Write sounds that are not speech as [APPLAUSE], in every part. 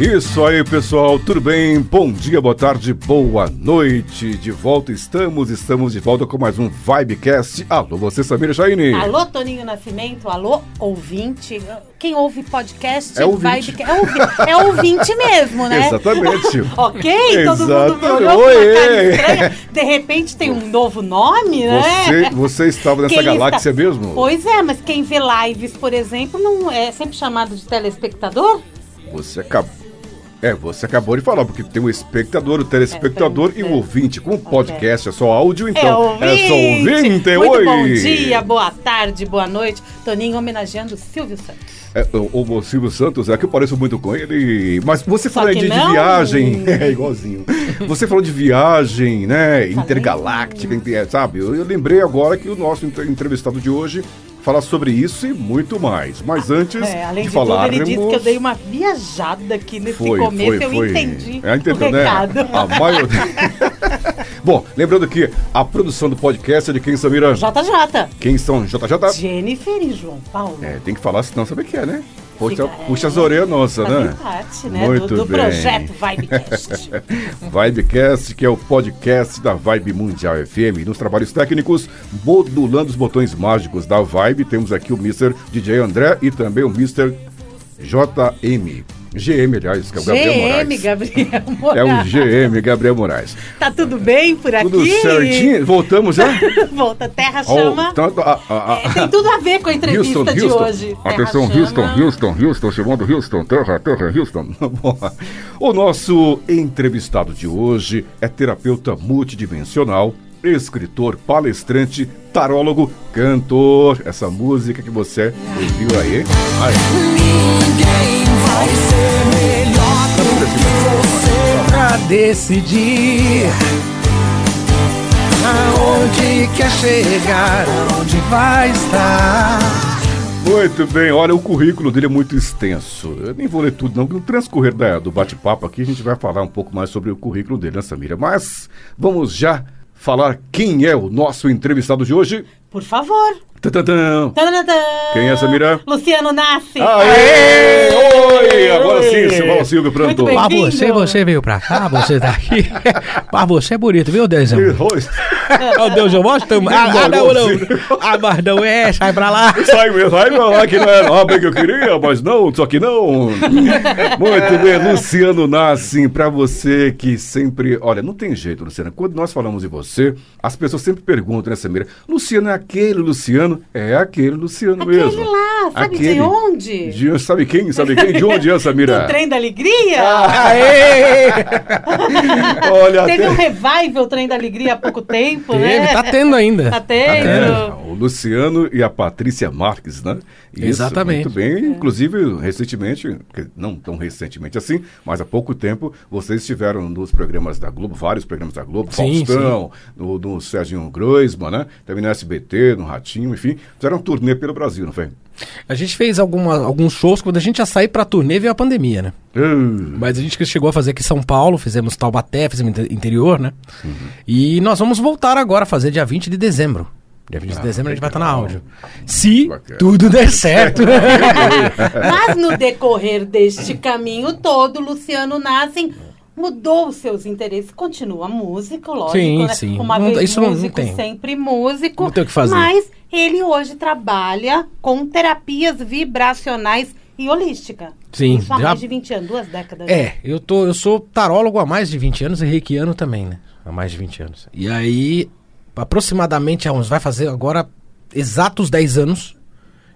Isso aí, pessoal. Tudo bem? Bom dia, boa tarde, boa noite. De volta estamos, estamos de volta com mais um Vibecast. Alô, você, Samira Chaine. Alô, Toninho Nascimento, alô, ouvinte. Quem ouve podcast É ouvinte. é, ouvi- é ouvinte mesmo, né? Exatamente. [LAUGHS] ok? Todo mundo me Exatamente. olhou com uma cara estranha. De repente tem um novo nome, né? Você, você estava nessa Quem galáxia está- mesmo? Pois é, mas quem vê lives, por exemplo, não é sempre chamado de telespectador? Você acabou. É, você acabou de falar, porque tem o espectador, o telespectador É, e é. o ouvinte. Com o podcast é só áudio, é então. ouvinte. só ouvinte. Muito Oi. bom dia, boa tarde, boa noite. Toninho homenageando o Silvio Santos. É, o, o Silvio Santos, é que eu pareço muito com ele. Mas você falou de, de viagem. [LAUGHS] É igualzinho. Você falou de viagem, né? Intergaláctica, inte- sabe? Eu, eu lembrei agora que o nosso entre- entrevistado de hoje fala sobre isso e muito mais. Mas antes É, além de, de, tudo, ele disse que eu dei uma viajada aqui nesse Foi, começo, foi, eu foi. entendi É, entendeu, o né? recado. A maioria. [LAUGHS] Bom, lembrando que a produção do podcast é de quem, Samira? JJ, Quem são? JJ? Jennifer e João Paulo. É, tem que falar, senão sabe o que é, né? Puxa, Fica- puxa as orelhas nossas, Fazem né? parte, né, Muito do, do bem. projeto Vibecast. [LAUGHS] Vibecast, que é o podcast da Vibe Mundial FM. Nos trabalhos técnicos, modulando os botões mágicos da Vibe, temos aqui o Mr. DJ André e também o Mr. JM. GM, aliás, que [LAUGHS] é o Gabriel GM, Moraes. Gabriel É Moraes. o GM, Gabriel Moraes. Tá tudo bem por aqui? Tudo certinho? Voltamos já? [LAUGHS] Volta, Terra Oh, Chama. tanto a- a- a- É, tem tudo a ver com a entrevista Houston, de Houston. hoje. Terra Atenção, Chama. Houston, Houston, Houston, chamando Houston, terra, terra, Houston. [LAUGHS] O nosso entrevistado de hoje é terapeuta multidimensional, escritor, palestrante, tarólogo, cantor. Essa música que você ouviu aí. Ai, Ninguém vai ser melhor do que você pra decidir aonde quer chegar, aonde vai estar. Muito bem, olha, o currículo dele é muito extenso. Eu nem vou ler tudo, não. No transcorrer da- do bate-papo aqui, a gente vai falar um pouco mais sobre o currículo dele, né, Samira? Mas vamos já falar quem é o nosso entrevistado de hoje. Por favor. Tantantã. Tadadadã. Quem é essa, Mira? Luciano Nasce. Aê! Oi! Agora sim, Silvão Silvio bem. Mas você, você veio pra cá, você tá aqui. [LAUGHS] Mas você é bonito, viu, Deus? Oh, Deus, eu mostro. Ah, ah, não, não. Ah, mas não é, sai pra lá. Sai mesmo, sai pra lá que não era a obra que eu queria, mas não, só que não. Muito bem, Luciano Nassim, pra você que sempre. Olha, não tem jeito, Luciano. Quando nós falamos de você, as pessoas sempre perguntam, né, Samira? Luciano é aquele Luciano? É aquele Luciano Aquele mesmo. lá, sabe de Aquele. onde? De, sabe quem? Sabe quem? De onde é, Samira? Do Trem da Alegria? Aê! Olha, Teve até- um revival Trem da Alegria há pouco tempo, né? Teve, tá tendo ainda. Tá tendo. É, o Luciano e a Patrícia Marques, né? Isso, Exatamente. Muito bem. Inclusive, recentemente, não tão recentemente assim, mas há pouco tempo, vocês estiveram nos programas da Globo, vários programas da Globo, Sim, Faustão, no, no Serginho Groisman, né? Também no SBT, no Ratinho, enfim. Fizeram um turnê pelo Brasil, não foi? A gente fez alguma, alguns shows, quando a gente ia sair pra turnê, veio a pandemia, né? Uh, Mas a gente chegou a fazer aqui em São Paulo, fizemos Taubaté, fizemos inte- interior, né? Uhum. E nós vamos voltar agora a fazer dia 20 de dezembro. Dia 20 de dezembro a gente vai estar na legal. áudio. Se Bacana. tudo der certo. [LAUGHS] Mas no decorrer deste caminho todo, Luciano Nassim mudou os seus interesses. Continua músico, lógico, Sim, né? sim. Uma Não- vez isso não- não músico, tem. sempre músico. Não tem o que fazer. Mas ele hoje trabalha com terapias vibracionais e holística. Sim, Isso há já- mais de 20 anos, duas décadas. É, eu, tô, eu sou tarólogo há mais de 20 anos e reikiano também, né? Há mais de 20 anos. E aí, aproximadamente há uns, vai fazer agora exatos 10 anos,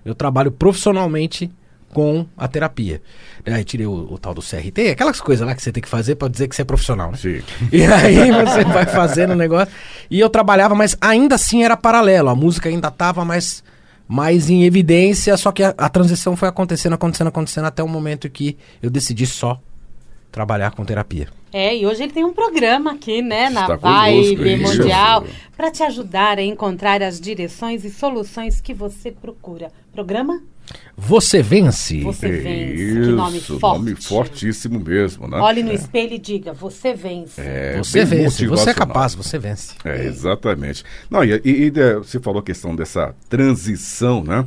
eu trabalho profissionalmente com a terapia. Aí tirei o, o tal do CRT, aquelas coisas lá que você tem que fazer pra dizer que você é profissional, né? sim. E aí você vai fazendo o negócio. E eu trabalhava, mas ainda assim era paralelo. A música ainda tava mais mais em evidência, só que a, a transição foi acontecendo, acontecendo, acontecendo até o momento que eu decidi só trabalhar com terapia. É, e hoje ele tem um programa aqui, né, na Está Vibe isso. Mundial, para te ajudar a encontrar as direções e soluções que você procura. Programa? Você vence. Você vence. Que Isso, nome forte. nome fortíssimo mesmo, né? Olhe no espelho e diga, você vence. É, você vence. Você é capaz, você vence. É, exatamente. Não, e, e- e, né, você falou a questão dessa transição, né?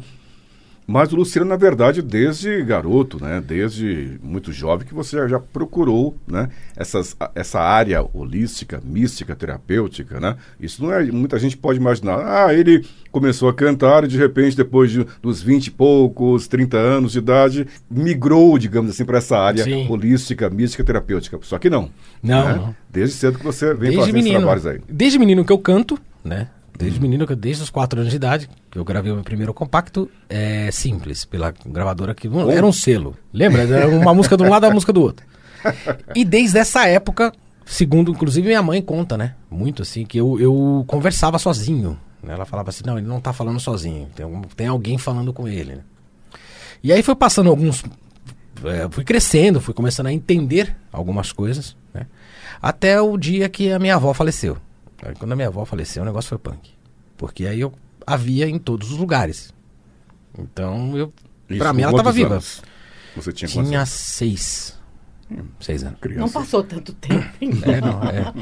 Mas o Luciano, na verdade, desde garoto, né? Desde muito jovem, que você já procurou, né? Essas, essa área holística, mística, terapêutica, né? Isso não é... Muita gente pode imaginar, ah, ele começou a cantar e, de repente, depois de, dos 20 e poucos, 30 anos de idade, migrou, digamos assim, para essa área Sim. holística, mística, terapêutica. Só que não. Não, né? não. Desde cedo que você vem Desde fazendo esses menino. trabalhos aí. Desde menino que eu canto, né? Desde menino, desde os 4 anos de idade, que eu gravei o meu primeiro compacto, é simples, pela gravadora que era um selo. Lembra? Era uma música de um lado e uma música do outro. E desde essa época, segundo inclusive minha mãe conta, né? Muito assim, que eu, eu conversava sozinho. né? Ela falava assim, não, ele não tá falando sozinho, tem, tem alguém falando com ele. né? E aí foi passando alguns. é, fui crescendo, fui começando a entender algumas coisas, né? Até o dia que a minha avó faleceu. Aí, quando a minha avó faleceu, o negócio foi punk. Porque aí eu a via em todos os lugares. Então, eu. Isso, pra mim, ela tava quantos viva. anos Você tinha, quantos Tinha anos? seis. Seis anos. Criança. Não passou tanto tempo. hein? É, não, é.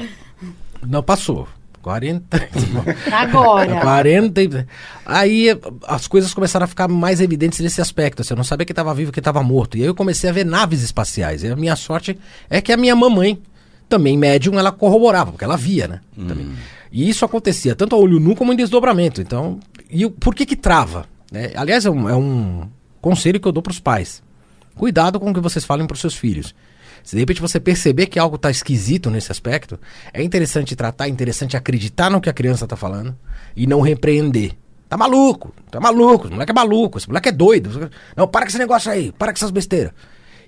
Não passou. 40. [LAUGHS] Agora. 40. e- Aí as coisas começaram a ficar mais evidentes nesse aspecto. Assim, eu não sabia que estava vivo, que estava morto. E aí eu comecei a ver naves espaciais. E a minha sorte é que a minha mamãe, também médium, ela corroborava, porque ela via, né? Também. E isso acontecia tanto a olho nu como em desdobramento. Então, e por que que trava? né? Aliás, é um, é um conselho que eu dou para os pais. Cuidado com o que vocês falem para os seus filhos. Se de repente você perceber que algo está esquisito nesse aspecto, é interessante tratar, é interessante acreditar no que a criança está falando e não repreender. Tá maluco, tá maluco, esse moleque é maluco, esse moleque é doido. Não, para com esse negócio aí, para com essas besteiras.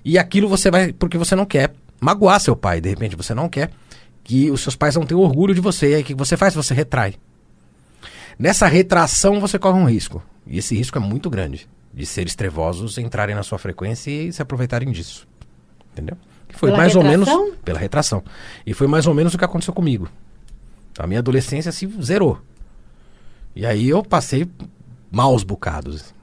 E aquilo você vai, porque você não quer magoar seu pai, de repente você não quer que os seus pais não tenham orgulho de você. E aí o que você faz? Você retrai. Nessa retração você corre um risco. E esse risco é muito grande. De seres trevosos entrarem na sua frequência e se aproveitarem disso. Entendeu? Que foi Pela mais ou retração? menos. Pela retração. E foi mais ou menos o que aconteceu comigo. A minha adolescência se zerou. E aí eu passei maus bocados.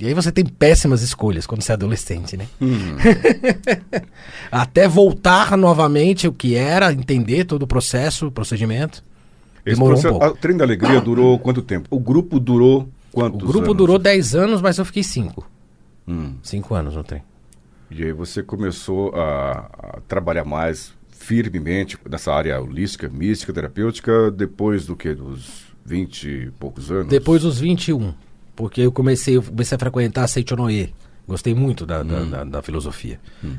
E aí você tem péssimas escolhas quando você é adolescente, né? [LAUGHS] Até voltar novamente o que era, entender todo o processo, o procedimento. Esse Demorou um processo- pouco. O Trem da Alegria durou quanto tempo? O grupo durou O quantos grupo anos? durou 10 anos, mas eu fiquei 5. Hum. 5 anos no trem. E aí você começou a, a trabalhar mais firmemente nessa área holística, mística, terapêutica, depois do que? Dos 20 e poucos anos? Depois dos 21. Porque eu comecei, eu comecei a frequentar a Seichonoye. Gostei muito da, Hum. da, da- da filosofia.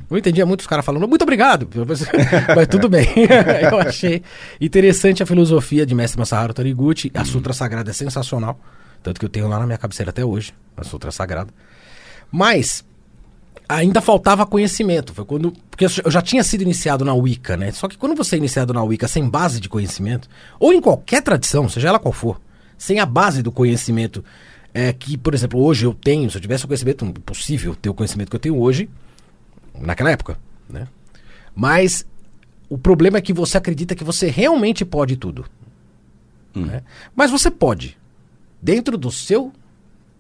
Não entendia muito os caras falando, muito obrigado. [LAUGHS] Mas, tudo bem. [LAUGHS] eu achei interessante a filosofia de Mestre Masaharu Taniguchi. Hum. A Sutra Sagrada é sensacional. Tanto que eu tenho lá na minha cabeceira até hoje, a Sutra Sagrada. Mas ainda faltava conhecimento. Foi quando. Porque eu já tinha sido iniciado na Wicca, né? Só que quando você é iniciado na Wicca sem base de conhecimento, ou em qualquer tradição, seja ela qual for, sem a base do conhecimento, é, que, por exemplo, hoje eu tenho, se eu tivesse o conhecimento, possível ter o conhecimento que eu tenho hoje, naquela época, né? Mas o problema é que você acredita que você realmente pode tudo. né? Mas você pode. Dentro do seu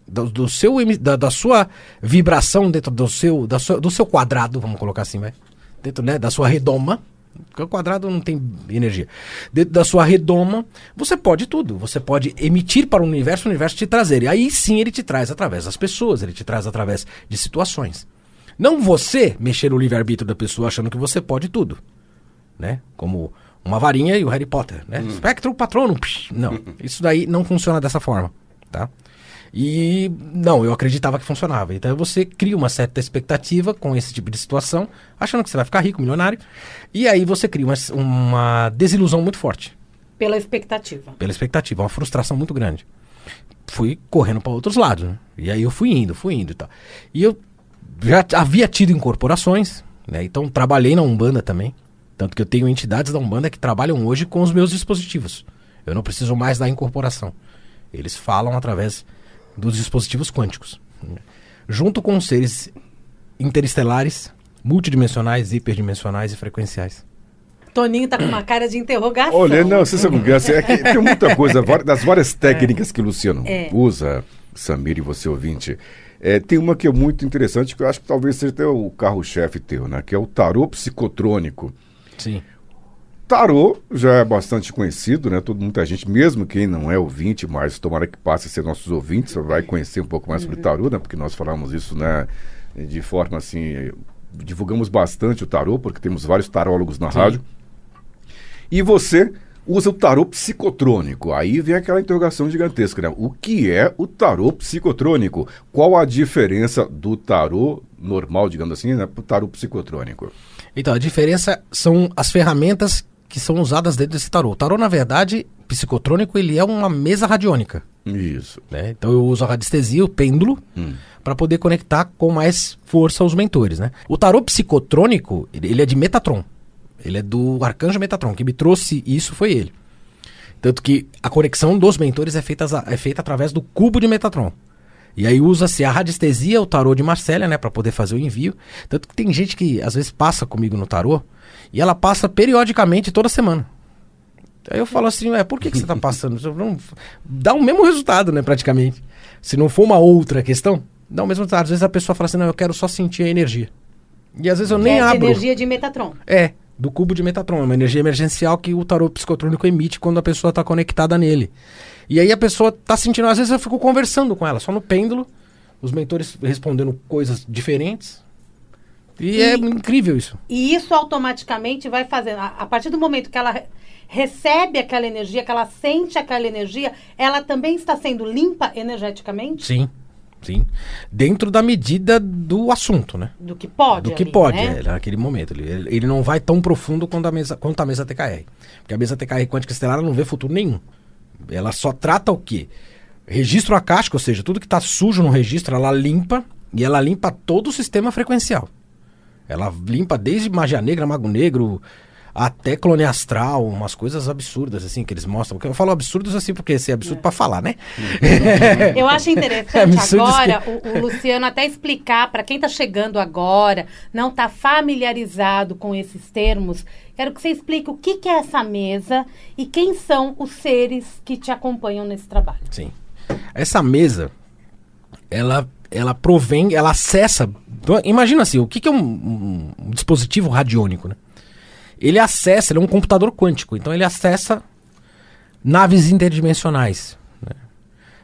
do, do seu da, da sua vibração dentro do seu da sua, do seu quadrado, vamos colocar assim, vai. Dentro, né, da sua redoma, porque o quadrado não tem energia. Dentro da sua redoma, você pode tudo. Você pode emitir para o universo, o universo te trazer. E aí sim ele te traz através das pessoas, ele te traz através de situações. Não você mexer no livre-arbítrio da pessoa achando que você pode tudo né? Como uma varinha e o Harry Potter, né? Espectro patrono. psh, Não, [LAUGHS] isso daí não funciona dessa forma, tá? E não, eu acreditava que funcionava. Então você cria uma certa expectativa com esse tipo de situação, achando que você vai ficar rico, milionário, e aí você cria uma, uma desilusão muito forte Pela expectativa. pela expectativa, uma frustração muito grande. Fui correndo para outros lados, né? E aí eu fui indo, fui indo e tal. E eu já havia tido incorporações, né? Então trabalhei na Umbanda também. Tanto que eu tenho entidades da Umbanda que trabalham hoje com os meus dispositivos. Eu não preciso mais da incorporação. Eles falam através dos dispositivos quânticos. Junto com os seres interestelares, multidimensionais, hiperdimensionais e frequenciais. Toninho tá com uma cara de interrogação. Olha, não, você sabe o que é? É que tem muita coisa, das várias [LAUGHS] técnicas que o Luciano É. usa, Samir e você ouvinte. é, tem uma que é muito interessante, que eu acho que talvez seja até o carro-chefe teu, né? Que é o tarô psicotrônico. Sim. Tarô já é bastante conhecido, né? Todo, muita gente, mesmo quem não é ouvinte, mas tomara que passe a ser nossos ouvintes, vai conhecer um pouco mais sobre tarô, né? Porque nós falamos isso, né? De forma assim, divulgamos bastante o tarô, porque temos vários tarólogos na rádio. E você usa o tarô psicotrônico. Aí vem aquela interrogação gigantesca, né? O que é o tarô psicotrônico? Qual a diferença do tarô normal, digamos assim, né, para o tarô psicotrônico? Então, a diferença são as ferramentas que são usadas dentro desse tarô. O tarô, na verdade, psicotrônico, ele é uma mesa radiônica. Isso. né? Então eu uso a radiestesia, o pêndulo, para poder conectar com mais força os mentores. Né? O tarô psicotrônico, ele ele é de Metatron. Ele é do arcanjo Metatron. Quem me trouxe isso foi ele. Tanto que a conexão dos mentores é feita, é feita através do cubo de Metatron. E aí usa-se a radiestesia, o tarô de Marcélia, né, para poder fazer o envio. Tanto que tem gente que às vezes passa comigo no tarô e ela passa periodicamente toda semana. Aí eu falo assim, é, por que, que você tá passando? Não, dá o mesmo resultado, né, praticamente. Se não for uma outra questão, dá o mesmo resultado. Às vezes a pessoa fala assim, não, eu quero só sentir a energia. E às vezes eu nem Essa abro. energia de Metatron. É, do cubo de Metatron, é uma energia emergencial que o tarô psicotrônico emite quando a pessoa está conectada nele. E aí a pessoa tá sentindo, às vezes eu fico conversando com ela, só no pêndulo, os mentores respondendo coisas diferentes. E, E- é incrível isso. E isso automaticamente vai fazendo. A, a partir do momento que ela re- recebe aquela energia, que ela sente aquela energia, ela também está sendo limpa energeticamente? Sim, sim. Dentro da medida do assunto, né? Do que pode. do que ali, pode, né? é, naquele momento. Ele, ele não vai tão profundo quanto a mesa, quanto a mesa TKR. Porque a mesa TKR quântica estelar ela não vê futuro nenhum. Ela só trata o quê? Registro acástico, ou seja, tudo que está sujo no registro, ela limpa e ela limpa todo o sistema frequencial. Ela limpa desde magia negra, mago negro, até clone astral, umas coisas absurdas assim que eles mostram. Eu falo absurdos assim porque esse é absurdo pra falar, né? [LAUGHS] Eu acho [LAUGHS] É interessante absurdo agora o, o Luciano até explicar para quem está chegando agora, não está familiarizado com esses termos. Quero que você explique o que, que é essa mesa e quem são os seres que te acompanham nesse trabalho. Sim. Essa mesa, ela, ela provém, ela acessa. então, Imagina assim, o que, que é um, um- um dispositivo radiônico, né? Ele acessa, ele é um computador quântico, então ele acessa naves interdimensionais. Né?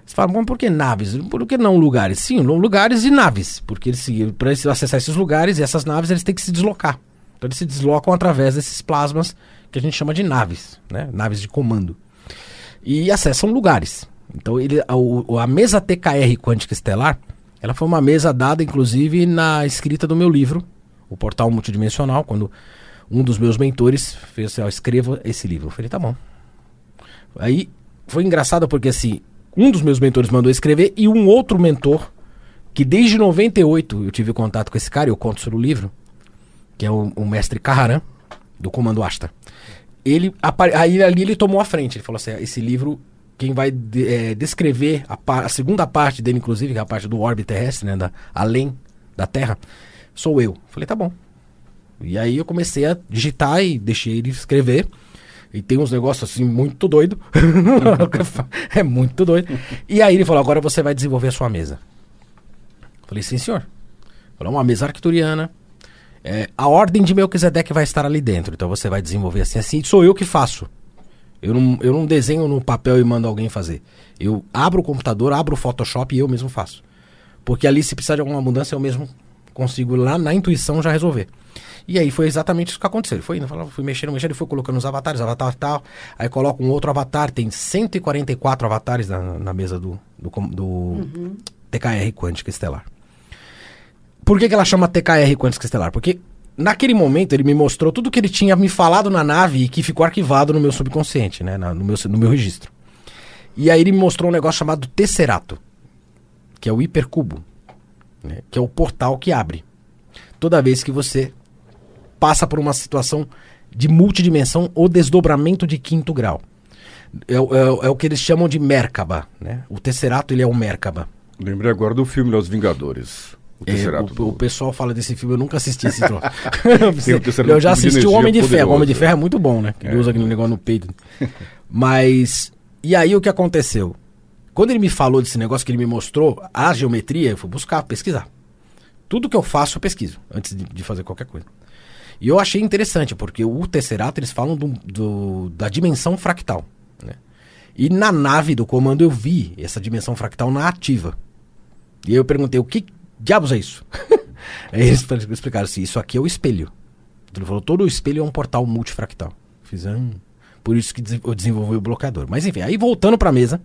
Você fala, bom, por que naves? Por que não lugares? Sim, lu- lugares e naves, porque para acessar esses lugares e essas naves, eles têm que se deslocar. Então eles se deslocam através desses plasmas que a gente chama de naves, né? Naves de comando e acessam lugares. Então ele, a, a mesa TKR quântica estelar, ela foi uma mesa dada inclusive na escrita do meu livro, o Portal Multidimensional, quando um dos meus mentores fez assim, ó, escreva esse livro. Eu falei, tá bom. Aí foi engraçado porque assim, um dos meus mentores mandou escrever e um outro mentor, que desde 98 eu tive contato com esse cara, eu conto sobre o livro, que é o, o mestre Carraran, do Comando Asta. Ele, aí ali ele tomou a frente, ele falou assim, esse livro, quem vai de- eh, descrever a, a segunda parte dele, inclusive, que é a parte do orbe terrestre, né, da, além da Terra, sou eu. Falei, tá bom. E aí eu comecei a digitar e deixei ele escrever. E tem uns negócios assim muito doido. [LAUGHS] é muito doido. E aí ele falou: agora você vai desenvolver a sua mesa. Falei, sim, senhor. Falou, uma mesa arcturiana. É, a ordem de Melquisedeque vai estar ali dentro. Então você vai desenvolver assim, assim. Sou eu que faço. Eu não, eu não desenho no papel e mando alguém fazer. Eu abro o computador, abro o Photoshop e eu mesmo faço. Porque ali, se precisar de alguma mudança, eu mesmo consigo lá na intuição já resolver. E aí foi exatamente isso que aconteceu. Ele foi indo, falava, fui mexendo, mexendo, e foi colocando os avatares, avatar tal. Aí coloca um outro avatar, tem 144 avatares na, na mesa do, do, do TKR Quântica Estelar. Por que, que ela chama TKR Quântica Estelar? Porque naquele momento ele me mostrou tudo que ele tinha me falado na nave e que ficou arquivado no meu subconsciente, né? na- no, meu, no meu registro. E aí ele me mostrou um negócio chamado Tesserato, que é o hipercubo, né? que é o portal que abre. Toda vez que você passa por uma situação de multidimensão ou desdobramento de quinto grau. É, o- é é o que eles chamam de Merkaba. Né? O Tesserato ele é o Merkaba. Lembrei agora do filme Os Vingadores. O É, o, do- o pessoal fala desse filme, eu nunca assisti esse troço. [LAUGHS] Eu já assisti o Homem de Ferro. O. Homem de Ferro é muito bom, né? Que É. usa aquele negócio no peito. Mas. E aí o que aconteceu? Quando ele me falou desse negócio que ele me mostrou, a geometria, eu fui buscar, pesquisar. Tudo que eu faço, eu pesquiso, antes de, de fazer qualquer coisa. E eu achei interessante, porque o Tesserato, eles falam do, do- da dimensão fractal. Né? E na nave do comando eu vi essa dimensão fractal na ativa. E aí eu perguntei, o que diabos é isso? [LAUGHS] aí eles explicaram assim, isso aqui é o espelho. Ele falou, todo o espelho é um portal multifractal. Fiz, "Ah, por isso que eu desenvolvi o bloqueador. Mas enfim, aí voltando pra mesa,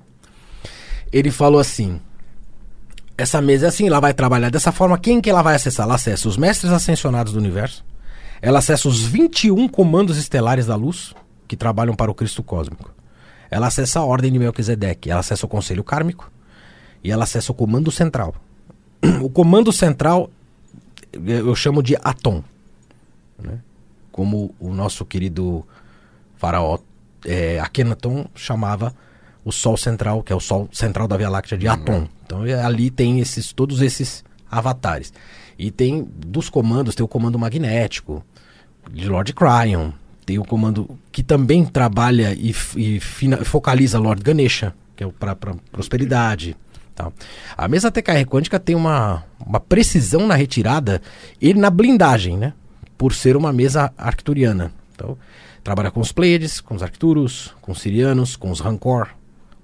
ele falou assim, essa mesa é assim, ela vai trabalhar dessa forma, quem que ela vai acessar? Ela acessa os mestres ascensionados do universo, ela acessa os 21 comandos estelares da luz, que trabalham para o Cristo Cósmico. Ela acessa a ordem de Melquisedeque, ela acessa o Conselho Kármico, e ela acessa o comando central. [CLEARS THROAT] O comando central eu chamo de Atom. né? Como o nosso querido faraó é, Akhenaton chamava o Sol Central, que é o Sol Central da Via Láctea, de Atom. Então é, ali tem esses, todos esses avatares. E tem dos comandos, tem o comando magnético, de Lord Cryon, tem o comando que também trabalha e, e fina- focaliza Lord Ganesha, que é para prosperidade. Tal. A mesa TKR quântica tem uma, uma precisão na retirada e na blindagem, né? Por ser uma mesa arcturiana. Então, trabalha com os Pleiades, com os Arcturus, com os Sirianos, com os Rancor,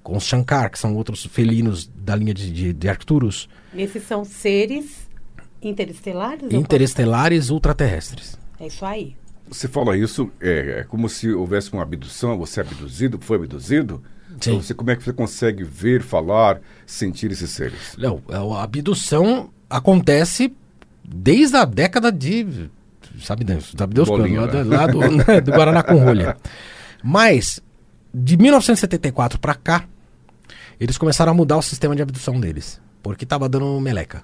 com os Shankar, que são outros felinos da linha de, de, de Arcturus, Esses são seres interestelares? ou interestelares ultraterrestres. É isso aí. Você fala isso, é, é como se houvesse uma abdução, você é abduzido, foi abduzido? Então, você, como é que você consegue ver, falar, sentir esses seres? Não, a abdução acontece desde a década de. Sabe Deus, sabe Deus quando? Bolinha, Lá, né? do- lá do, [LAUGHS] né, do Guaraná com rolha. Mas, de 1974 pra cá, eles começaram a mudar o sistema de abdução deles. Porque tava dando meleca.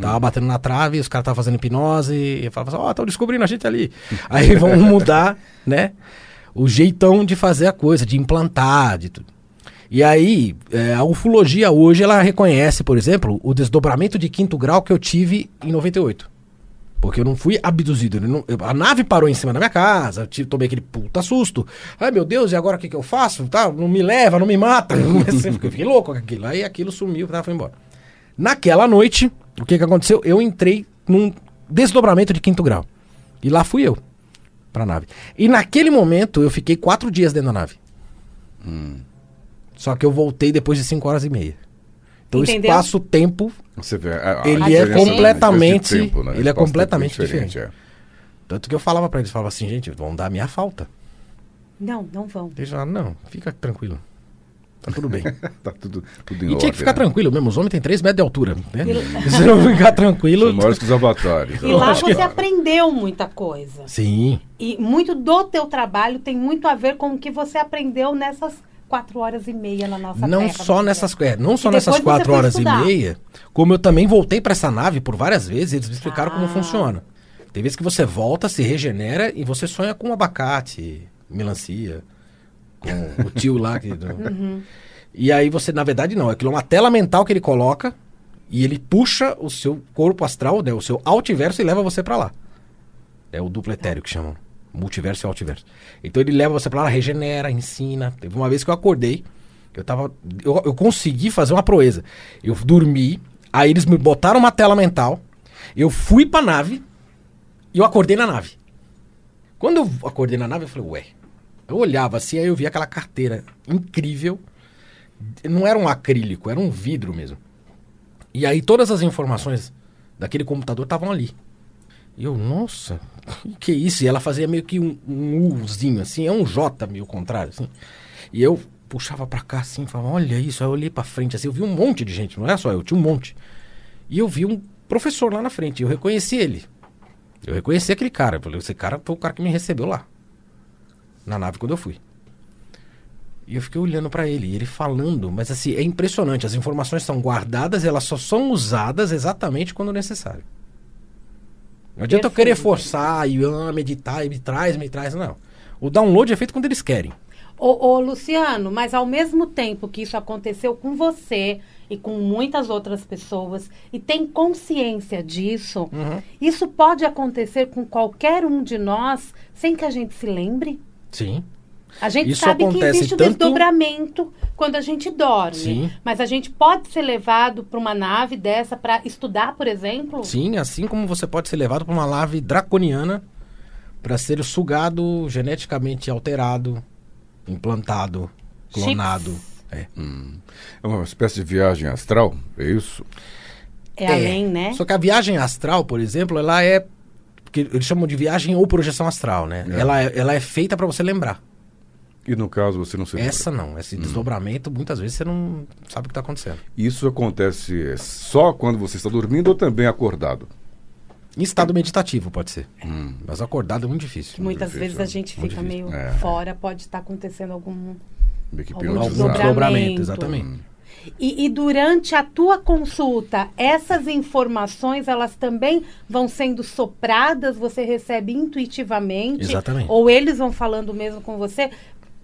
Tava batendo na trave, os caras estavam fazendo hipnose, e falavam assim, ó, estão descobrindo a gente ali. Aí vão mudar, né? O jeitão de fazer a coisa, de implantar, de tudo. E aí, é, a ufologia hoje, ela reconhece, por exemplo, o desdobramento de quinto grau que eu tive em 98. Porque eu não fui abduzido. não- eu- a nave parou em cima da minha casa, tive- tomei aquele puta susto. Ai meu Deus, e agora o que, que eu faço? Tá, não me leva, não me mata. [LAUGHS] Eu fiquei, louco com aquilo. Aí aquilo sumiu, tá, foi embora. Naquela noite, o que, que aconteceu? Eu entrei num desdobramento de quinto grau. E lá fui eu, pra nave. E naquele momento, eu fiquei quatro dias dentro da nave. Só que eu voltei depois de cinco horas e meia. Então o espaço-tempo Você vê, a- a Ele é né? completamente- tempo, né? ele é completamente diferente. diferente. Tanto que eu falava pra eles, falava assim, gente, vão dar a minha falta. Não, não vão. Eles falaram, não, fica tranquilo. Tá tudo bem. É. [LAUGHS] Tá tudo, tudo em e ordem. tinha que ficar né? tranquilo mesmo, os homens têm 3 metros de altura. Né? E- [LAUGHS] Se não ficar tranquilo. São maiores que os avatares. E lá você aprendeu muita coisa. Sim. E muito do teu trabalho tem muito a ver com o que você aprendeu nessas quatro horas e meia na nossa Não terra, só né? nessas, é, não só E nessas depois você 4 foi horas estudar. e meia, como eu também voltei pra essa nave por várias vezes, eles me explicaram como Ah. funciona. Tem vezes que você volta, se regenera e você sonha com abacate, melancia, com o tio lá que. [LAUGHS] Uhum. E aí você, na verdade, não. Aquilo é uma tela mental que ele coloca e ele puxa o seu corpo astral, né, o seu altiverso e leva você pra lá. É o duplo etéreo que chamam. Multiverso e altiverso. Então ele leva você pra lá, regenera, ensina. Teve uma vez que eu acordei, eu tava. Eu, eu consegui fazer uma proeza. Eu dormi, aí eles me botaram uma tela mental, eu fui pra nave e eu acordei na nave. Quando eu acordei na nave, eu falei, ué. Eu olhava assim, aí eu vi aquela carteira incrível. Não era um acrílico, era um vidro mesmo. E aí todas as informações daquele computador estavam ali. E eu, nossa, [LAUGHS] que isso? E ela fazia meio que um, um Uzinho, assim, é um J meio contrário, assim. E eu puxava pra cá assim, falava, olha isso. Aí eu olhei pra frente, assim, eu vi um monte de gente, não era só eu, tinha um monte. E eu vi um professor lá na frente, eu reconheci ele. Eu reconheci aquele cara. Eu falei, esse cara foi o cara que me recebeu lá. Na nave quando eu fui. E eu fiquei olhando pra ele, ele falando, mas assim, é impressionante. As informações são guardadas, elas só são usadas exatamente quando necessário. Não adianta eu querer Perfeito. forçar e ah, meditar, e me traz, me traz, não. O download é feito quando eles querem. Ô, ô, Luciano, mas ao mesmo tempo que isso aconteceu com você e com muitas outras pessoas e tem consciência disso, Uhum. isso pode acontecer com qualquer um de nós sem que a gente se lembre? Sim. A gente Isso sabe que existe o tanto- desdobramento quando a gente dorme. Sim. Mas a gente pode ser levado para uma nave dessa para estudar, por exemplo? Sim, assim como você pode ser levado para uma nave draconiana para ser sugado, geneticamente alterado, implantado, clonado. É. É uma espécie de viagem astral, é isso? É, além, né? Só que a viagem astral, por exemplo, ela é. que eles chamam de viagem ou projeção astral, né? É. Ela, é, ela é feita para você lembrar. E no caso você não se lembra? Essa não. Esse desdobramento, muitas vezes você não sabe o que está acontecendo. Isso acontece só quando você está dormindo ou também acordado? Em estado meditativo, pode ser. Mas acordado é muito difícil. Que muitas difícil, vezes a gente muito fica difícil. meio É. fora, pode estar acontecendo algum. Meio que Algum desdobramento. exatamente. E, e durante a tua consulta, essas informações elas também vão sendo sopradas, você recebe intuitivamente? Exatamente. Ou eles vão falando mesmo com você?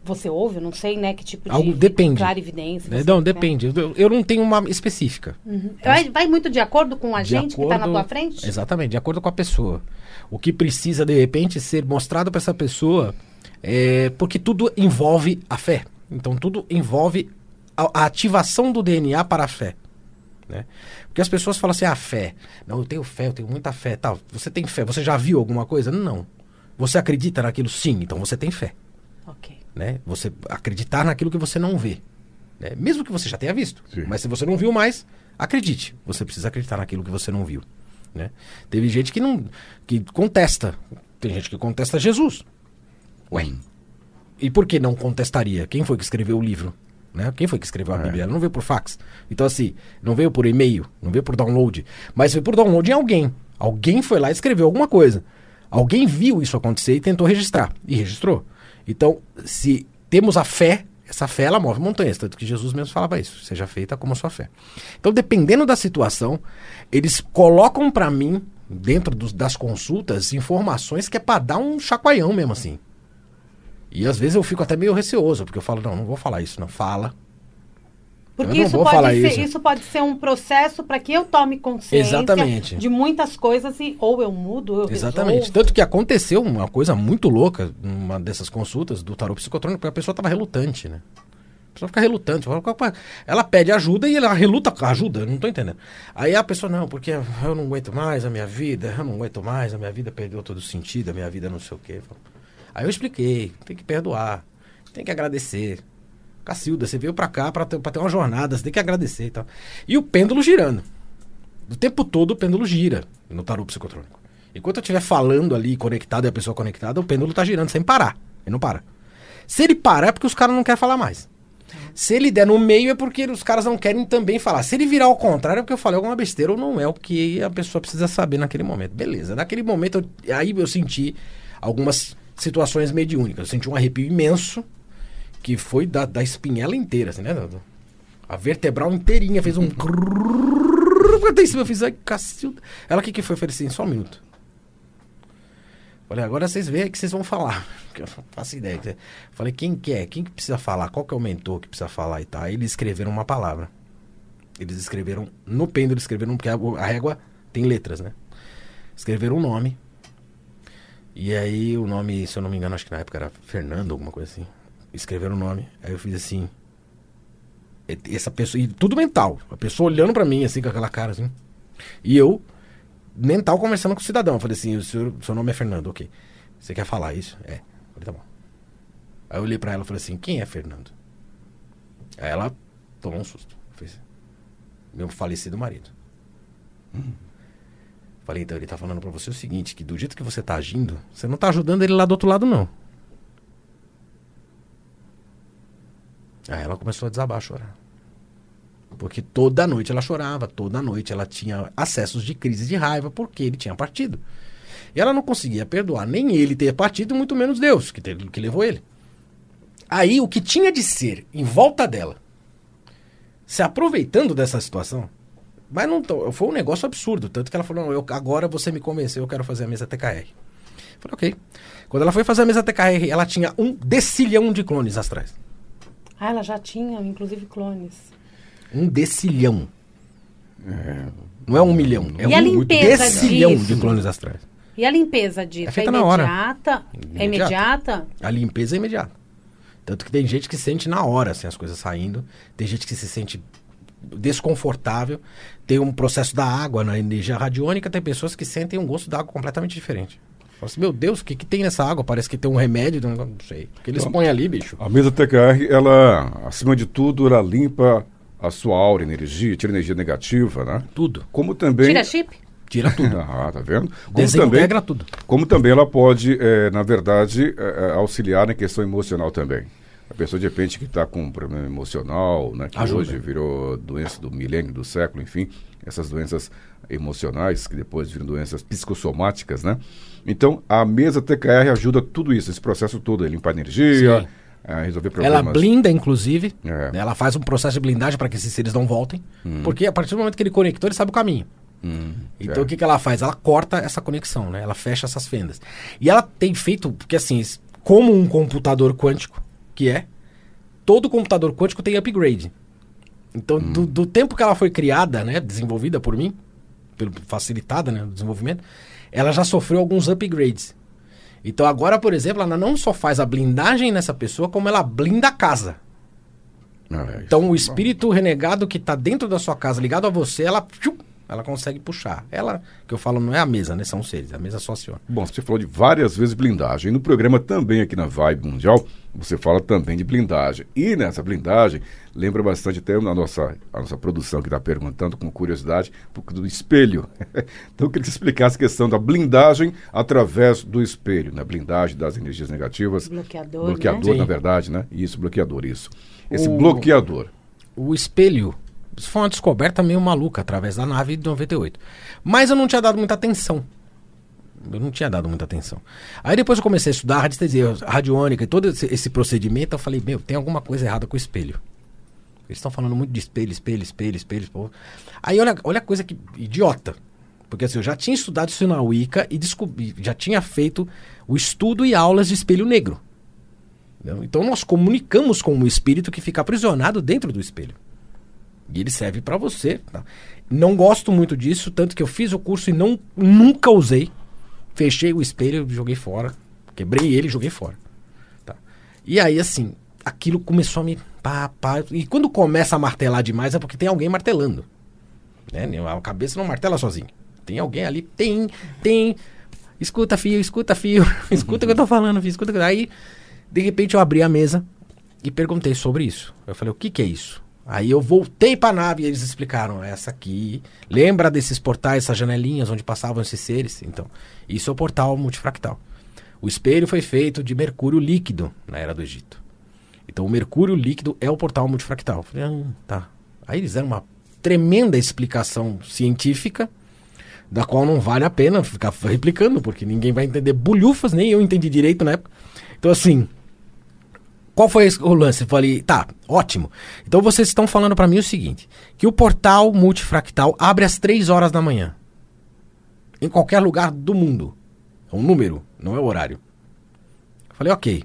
Você ouve, não sei, né? Que tipo Algo de depende. clarividência. É, você Não, né? depende. Eu, eu não tenho uma específica. Vai, vai muito de acordo com a De gente que está na acordo- tua frente? Exatamente, de acordo com a pessoa. O que precisa, de repente, ser mostrado para essa pessoa é porque tudo envolve a fé. Então, tudo envolve a, a ativação do DNA para a fé. Né? Porque as pessoas falam assim, ah, fé. Não, eu tenho fé, eu tenho muita fé. Tal. Você tem fé, você já viu alguma coisa? Não. Você acredita naquilo? Sim, então você tem fé. Ok. Né? Você acreditar naquilo que você não vê. né? Mesmo que você já tenha visto. Sim. Mas se você não viu mais, acredite. Você precisa acreditar naquilo que você não viu. Né? Teve gente que não que contesta. Tem gente que contesta Jesus. Ué. E por que não contestaria? Quem foi que escreveu o livro? Né? Quem foi que escreveu a É. Bíblia? Ela não veio por fax. Então, assim, não veio por e-mail, não veio por download. Mas veio por download em alguém. Alguém foi lá e escreveu alguma coisa. Alguém viu isso acontecer e tentou registrar. E registrou. Então, se temos a fé, essa fé ela move montanhas. Tanto que Jesus mesmo falava isso. Seja feita como a sua fé. Então, dependendo da situação, eles colocam pra mim, dentro dos- das consultas, informações que é pra dar um chacoalhão mesmo assim. E às vezes eu fico até meio receoso, porque eu falo, não, não vou falar isso, não. Fala. Porque isso pode, ser, isso. isso. pode ser um processo para que eu tome consciência Exatamente. de muitas coisas e ou eu mudo, ou eu Exatamente. resolvo. Tanto que aconteceu uma coisa muito louca numa dessas consultas do tarô psicotrônico, porque a pessoa estava relutante, né? A pessoa fica relutante. Ela pede ajuda e ela reluta com ajuda, eu não tô entendendo. Aí a pessoa, não, porque eu não aguento mais a minha vida, eu não aguento mais, a minha vida perdeu todo o sentido, a minha vida não sei o quê. Aí eu expliquei, tem que perdoar, tem que agradecer. Cacilda, você veio pra cá pra ter, pra ter uma jornada, você tem que agradecer e tal. E o pêndulo girando. O tempo todo o pêndulo gira no tarô psicotrônico. Enquanto eu estiver falando ali, conectado e a pessoa conectada, o pêndulo tá girando sem parar. Ele não para. Se ele parar é porque os caras não querem falar mais. Se ele der no meio é porque os caras não querem também falar. Se ele virar ao contrário é porque eu falei alguma besteira ou não é o que a pessoa precisa saber naquele momento. Beleza. Naquele momento, eu- aí eu senti algumas situações mediúnicas. Eu senti um arrepio imenso que foi da, da espinhela inteira, assim, né? A vertebral inteirinha fez um. Eu fiz, ai, cacilda. Ela, o que, que foi? Eu falei assim, só um minuto. Falei, agora vocês veem o que vocês vão falar. Eu não faço ideia. Falei, quem que é? Quem que precisa falar? Qual que é o mentor que precisa falar e tal? Aí eles escreveram uma palavra. Eles escreveram, no pêndulo, escreveram, porque a régua tem letras, né? Escreveram um nome. E aí o nome, se eu não me engano, acho que na época era Fernando, alguma coisa assim. Escreveram o nome. Aí eu fiz assim. E- Essa pessoa, e tudo mental. A pessoa olhando pra mim, assim, com aquela cara, assim. E eu, mental, conversando com o cidadão. Eu falei assim: o seu, seu nome é Fernando, ok. Você quer falar isso? É. Eu falei, tá bom. Aí eu olhei pra ela e falei assim: quem é Fernando? Aí ela tomou um susto. Fez, meu falecido marido. Falei, então, ele tá falando pra você o seguinte, que do jeito que você tá agindo, você não tá ajudando ele lá do outro lado, não. Aí ela começou a desabar, a chorar. Porque toda noite ela chorava, toda noite ela tinha acessos de crise de raiva porque ele tinha partido. E ela não conseguia perdoar nem ele ter partido, muito menos Deus, que, teve- que levou ele. Aí o que tinha de ser em volta dela, se aproveitando dessa situação, mas não foi um negócio absurdo. Tanto que ela falou: eu, agora você me convenceu, eu quero fazer a mesa TKR. Eu falei, ok. Quando ela foi fazer a mesa TKR, ela tinha um decilhão de clones astrais. Ah, ela já tinha, inclusive, clones. Um decilhão. Não é um milhão. É E a um limpeza decilhão disso? de clones astrais. E a limpeza disso? É feita na hora. imediata? É imediata? A limpeza é imediata. Tanto que tem gente que sente na hora assim, as coisas saindo. Tem gente que se sente desconfortável. Tem um processo da água na energia radiônica. Tem pessoas que sentem um gosto da água completamente diferente. Fala assim, meu Deus, o que, que tem nessa água? Parece que tem um remédio. Não, sei. O que eles põem ali, bicho? A mesa TKR, ela, acima de tudo, ela limpa a sua aura, energia, tira energia negativa, né? Tudo. Como também. Tira chip? Tira tudo. [LAUGHS] Ah, tá vendo? Como Desintegra tudo. Como também ela pode, eh, na verdade, eh, auxiliar na questão emocional também. A pessoa, de repente, que está com um problema emocional, né, que Ajuda. hoje virou doença do milênio, do século, enfim, essas doenças emocionais, que depois viram doenças psicossomáticas, né? Então, a mesa TKR ajuda tudo isso, esse processo todo, a limpar energia, Sim. a resolver Ela problemas. blinda, inclusive. É. Ela faz um processo de blindagem para que esses seres não voltem. Hum. Porque a partir do momento que ele conectou, ele sabe o caminho. Hum, Então é. o que, que ela faz? Ela corta essa conexão, né? Ela fecha essas fendas. E ela tem feito, porque assim, como um computador quântico, que é, todo computador quântico tem upgrade. Então, Hum. do, do tempo que ela foi criada, né, desenvolvida por mim, pelo, facilitada, né, o desenvolvimento, ela já sofreu alguns upgrades. Então agora, por exemplo, ela não só faz a blindagem nessa pessoa, como ela blinda a casa. Ah, é Então o espírito renegado que está dentro da sua casa, ligado a você, ela, ela consegue puxar. Ela, que eu falo, não é a mesa, né? São seres. A mesa só aciona. Bom, você falou de várias vezes blindagem. No programa também aqui na Vibe Mundial, você fala também de blindagem. E nessa blindagem, lembra bastante até a nossa, a nossa produção que está perguntando com curiosidade pouco do espelho. [LAUGHS] então eu queria que você explicasse a questão da blindagem através do espelho, né? Blindagem das energias negativas. Bloqueador, Bloqueador, né? na Sim. verdade, né? Isso, bloqueador, isso. Esse O- bloqueador. O espelho, isso foi uma descoberta meio maluca através da nave de 98. Mas eu não tinha dado muita atenção. Eu não tinha dado muita atenção. Aí depois eu comecei a estudar radiestesia, radiônica e todo esse, esse procedimento, eu falei, meu, tem alguma coisa errada com o espelho. Eles estão falando muito de espelho, espelho, espelho, espelho. pô. Aí olha, olha a coisa que idiota. Porque assim, eu já tinha estudado isso na Wicca e descobri, já tinha feito o estudo e aulas de espelho negro. Então nós comunicamos com o espírito que fica aprisionado dentro do espelho. E ele serve para você. tá? Não gosto muito disso, tanto que eu fiz o curso e não nunca usei. Fechei o espelho, joguei fora. Quebrei ele joguei fora. Tá? E aí, assim, aquilo começou a me. Pá, pá, e quando começa a martelar demais é porque tem alguém martelando. Né? A cabeça não martela sozinha. Tem alguém ali, tem, tem. Escuta, fio, escuta, fio. [LAUGHS] escuta o que eu tô falando, fio, escuta. Aí, de repente, eu abri a mesa e perguntei sobre isso. Eu falei, o que, que é isso? Aí eu voltei pra nave e eles explicaram, essa aqui, lembra desses portais, essas janelinhas onde passavam esses seres? Então, isso é o portal multifractal. O espelho foi feito de mercúrio líquido na era do Egito. Então, o mercúrio líquido é o portal multifractal. Falei, ah, tá. Aí eles deram uma tremenda explicação científica, da qual não vale a pena ficar replicando, porque ninguém vai entender bulhufas, nem eu entendi direito na época. Então, assim, qual foi o lance? Eu falei, tá, ótimo. Então vocês estão falando pra mim o seguinte: que o portal multifractal abre às 3 horas da manhã. Em qualquer lugar do mundo. É um número, não é o horário. Eu falei, ok.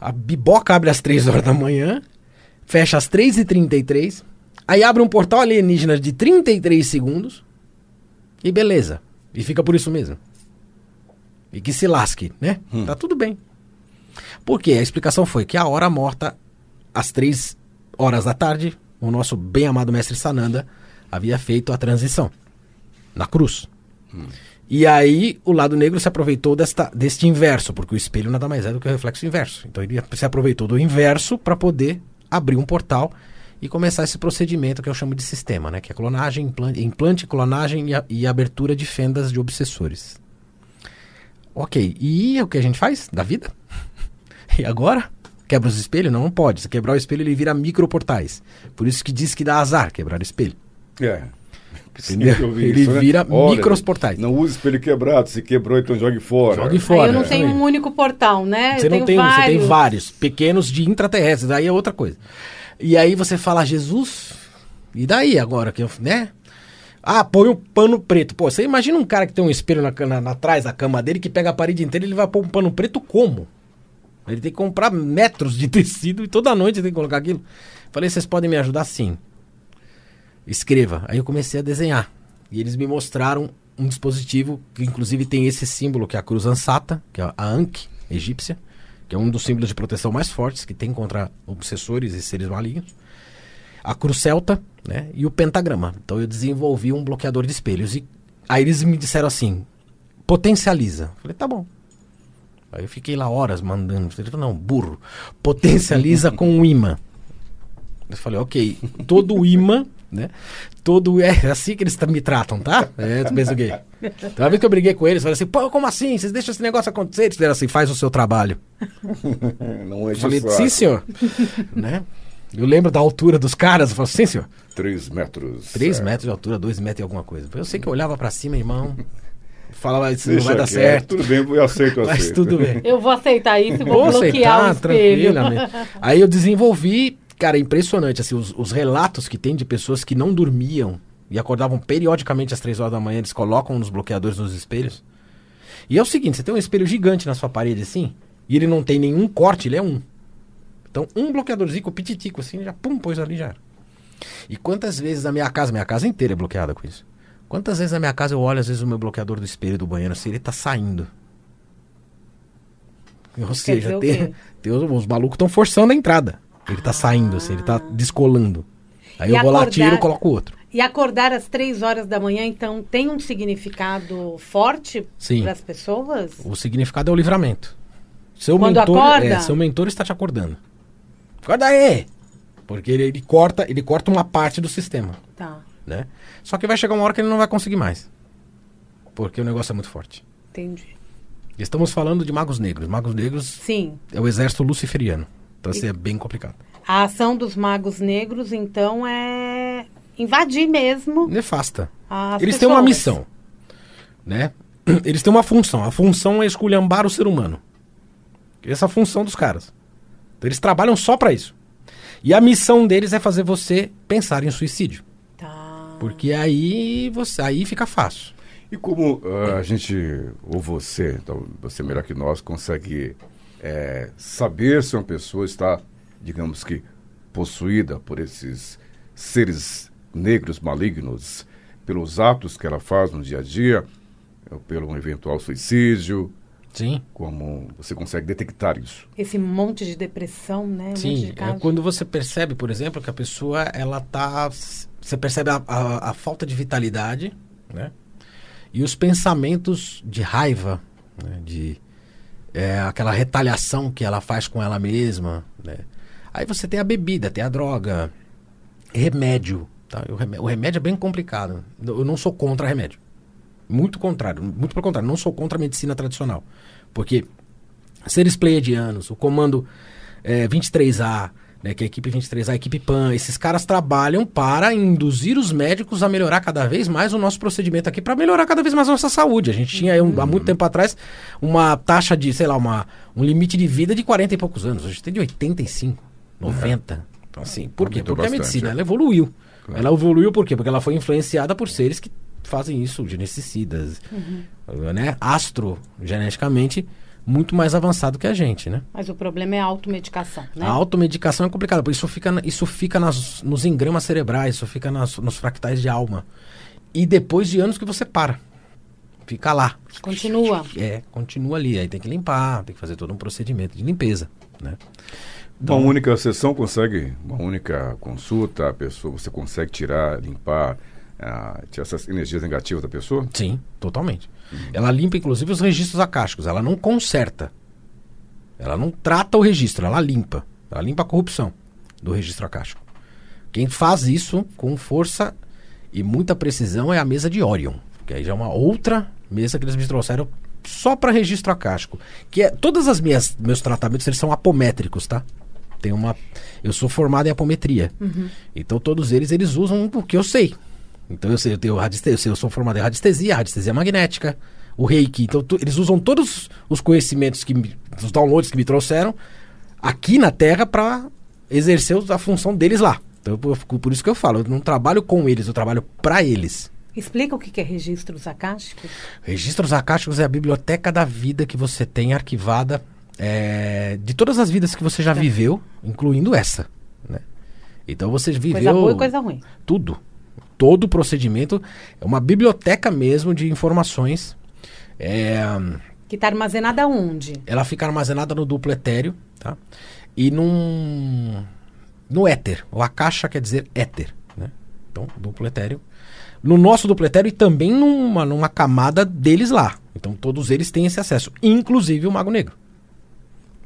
A biboca abre às 3 horas da manhã, fecha às 3h33, aí abre um portal alienígena de 33 segundos, e beleza. E fica por isso mesmo. E que se lasque, né? Tá tudo bem. Por quê? A explicação foi que a hora morta, às três horas da tarde, o nosso bem-amado mestre Sananda havia feito a transição na cruz. E aí o lado negro se aproveitou desta, deste inverso, porque o espelho nada mais é do que o reflexo inverso. Então ele se aproveitou do inverso para poder abrir um portal e começar esse procedimento que eu chamo de sistema, né? Que é clonagem, implante, implante clonagem e, a- e abertura de fendas de obsessores. Ok, e o que a gente faz da vida? E agora? Quebra os espelhos? Não, não pode. Se quebrar o espelho, ele vira microportais. Por isso que diz que dá azar quebrar o espelho. É. Entendeu? Sempre ouvi Ele vira Olha, microportais. Não use espelho quebrado. Se quebrou, então jogue fora. Jogue fora. Aí eu não é. tenho um único portal, né? Você eu não tenho tem, um, você vários. tem vários, pequenos de intraterrestres, aí é outra coisa. E aí você fala, Jesus, e daí agora que eu, né? Ah, põe um pano preto. Pô, você imagina um cara que tem um espelho na, na, na- atrás da cama dele que pega a parede inteira, ele vai pôr um pano preto como? Ele tem que comprar metros de tecido e toda noite tem que colocar aquilo. Falei, vocês podem me ajudar sim. escreva. Aí eu comecei a desenhar. E eles me mostraram um dispositivo que inclusive tem esse símbolo que é a cruz ansata, que é a Ankh egípcia, que é um dos símbolos de proteção mais fortes que tem contra obsessores e seres malignos. A cruz celta, né? E o pentagrama. Então eu desenvolvi um bloqueador de espelhos e aí eles me disseram assim: "Potencializa". Falei: "Tá bom". Aí eu fiquei lá horas mandando. Ele falou, não, burro. Potencializa [LAUGHS] com um imã. Eu falei, ok. Todo imã, né? Todo. É assim que eles me tratam, tá? É, tu pensa o quê? Então, uma vez que eu briguei com eles, falei assim, pô, como assim? Vocês deixam esse negócio acontecer? Eles disseram assim, faz o seu trabalho. [LAUGHS] Não é Eu falei, sim, senhor. [LAUGHS] né? Eu lembro da altura dos caras, eu falei, sim, senhor. 3 metros. 3 É. metros de altura, 2 metros e alguma coisa. Eu sei que eu olhava pra cima, irmão. Falava, isso não Deixa vai dar quieto, certo. Tudo bem, eu aceito, eu [LAUGHS] Mas aceito. tudo bem. Eu vou aceitar isso e vou, Vou bloquear o aceitar espelho. tranquilamente. [LAUGHS] Aí eu desenvolvi, cara, impressionante, assim, os, os relatos que tem de pessoas que não dormiam e acordavam periodicamente às três horas da manhã, eles colocam nos bloqueadores nos espelhos. E é o seguinte, você tem um espelho gigante na sua parede assim, e ele não tem nenhum corte, ele é um. Então, um bloqueadorzinho pititico assim, já pum, pôs ali já era. E quantas vezes na minha casa, minha casa inteira é bloqueada com isso. Quantas vezes na minha casa eu olho, às vezes, o meu bloqueador do espelho do banheiro, assim, ele tá saindo. Ou seja, tem, tem os, os malucos estão forçando a entrada. Ele tá saindo, assim, ele tá descolando. Aí E eu vou lá, acordar- tiro e coloco outro. E acordar às três horas da manhã, então, tem um significado forte para as pessoas? O significado é o livramento. Seu Quando mentor, acorda? é, seu mentor está te acordando. Acorda aí! Porque ele, ele corta, ele corta uma parte do sistema, Tá, né? Só que vai chegar uma hora que ele não vai conseguir mais. Porque o negócio é muito forte. entendi. Estamos falando de magos negros. Magos negros Sim. é o exército luciferiano. Então assim, é bem complicado. A ação dos magos negros, então, é invadir mesmo Nefasta. as Eles têm uma pessoas. missão, né? [CLEARS THROAT] Eles têm uma função. A função é esculhambar o ser humano. Essa é a função dos caras. Então, eles trabalham só pra isso. E a missão deles é fazer você pensar em suicídio. Porque aí você aí fica fácil. E como ah, a gente, ou você, então, você melhor que nós, consegue eh, saber se uma pessoa está, digamos que, possuída por esses seres negros malignos, pelos atos que ela faz no dia a dia, pelo eventual suicídio, Sim. como você consegue detectar isso? Esse monte de depressão, né? Um Sim, de é quando você percebe, por exemplo, que a pessoa ela tá, você percebe a, a- a falta de vitalidade, né? E os pensamentos de raiva, né? de é, aquela retaliação que ela faz com ela mesma, né? Aí você tem a bebida, tem a droga, remédio, tá? O remédio é bem complicado. Eu não sou contra remédio. Muito contrário, muito pelo contrário, não sou contra a medicina tradicional. Porque seres pleiadianos, o comando eh, 23A, né, que é a equipe 23A, a equipe PAN, esses caras trabalham para induzir os médicos a melhorar cada vez mais o nosso procedimento aqui, para melhorar cada vez mais a nossa saúde. A gente tinha um- há muito tempo atrás uma taxa de, sei lá, uma, um limite de vida de 40 e poucos anos. Hoje tem de 85, 90. Então, assim, por quê? Porque a medicina é. ela evoluiu. Claro. Ela evoluiu por quê? Porque ela foi influenciada por seres que fazem isso, geneticidas, né? Astro, geneticamente, muito mais avançado que a gente, né? Mas o problema é a automedicação, né? A automedicação é complicada, porque isso fica, isso fica nas- nos engramas cerebrais, isso fica nas- nos fractais de alma. E depois de anos que você para. Fica lá. Continua. É, continua ali. Aí tem que limpar, tem que fazer todo um procedimento de limpeza, né? Uma única sessão consegue, uma única consulta, a pessoa, você consegue tirar, limpar, ah, essas energias negativas da pessoa? Sim, totalmente. Ela limpa, inclusive, os registros acásticos. Ela não conserta. Ela não trata o registro, ela limpa. Ela limpa a corrupção do registro acástico. Quem faz isso com força e muita precisão é a mesa de Orion. Que aí já é uma outra mesa que eles me trouxeram só para registro acástico. Que é, todas as minhas meus tratamentos eles são apométricos, tá? Tem uma, eu sou formado em apometria. Então todos eles eles usam o que eu sei. Então eu sei, eu tenho radiestesia, eu, sei, eu sou formado em radiestesia, radiestesia magnética, o Reiki. Então tu- eles usam todos os conhecimentos que me, os downloads que me trouxeram aqui na Terra para exercer a função deles lá. Então por, por isso que eu falo, eu não trabalho com eles, eu trabalho para eles. Explica o que que é registros acásticos. Registros acásticos é a biblioteca da vida que você tem arquivada é, de todas as vidas que você já viveu, incluindo essa. Né? Então você viveu Coisa boa e coisa ruim. tudo. Todo o procedimento. É uma biblioteca mesmo de informações. É, Que tá armazenada onde? ela fica armazenada no duplo etéreo, tá? E num no éter. O a caixa quer dizer éter, né? Então, duplo etéreo. No nosso duplo etéreo e também numa, numa camada deles lá. Então, todos eles têm esse acesso, inclusive o Mago Negro.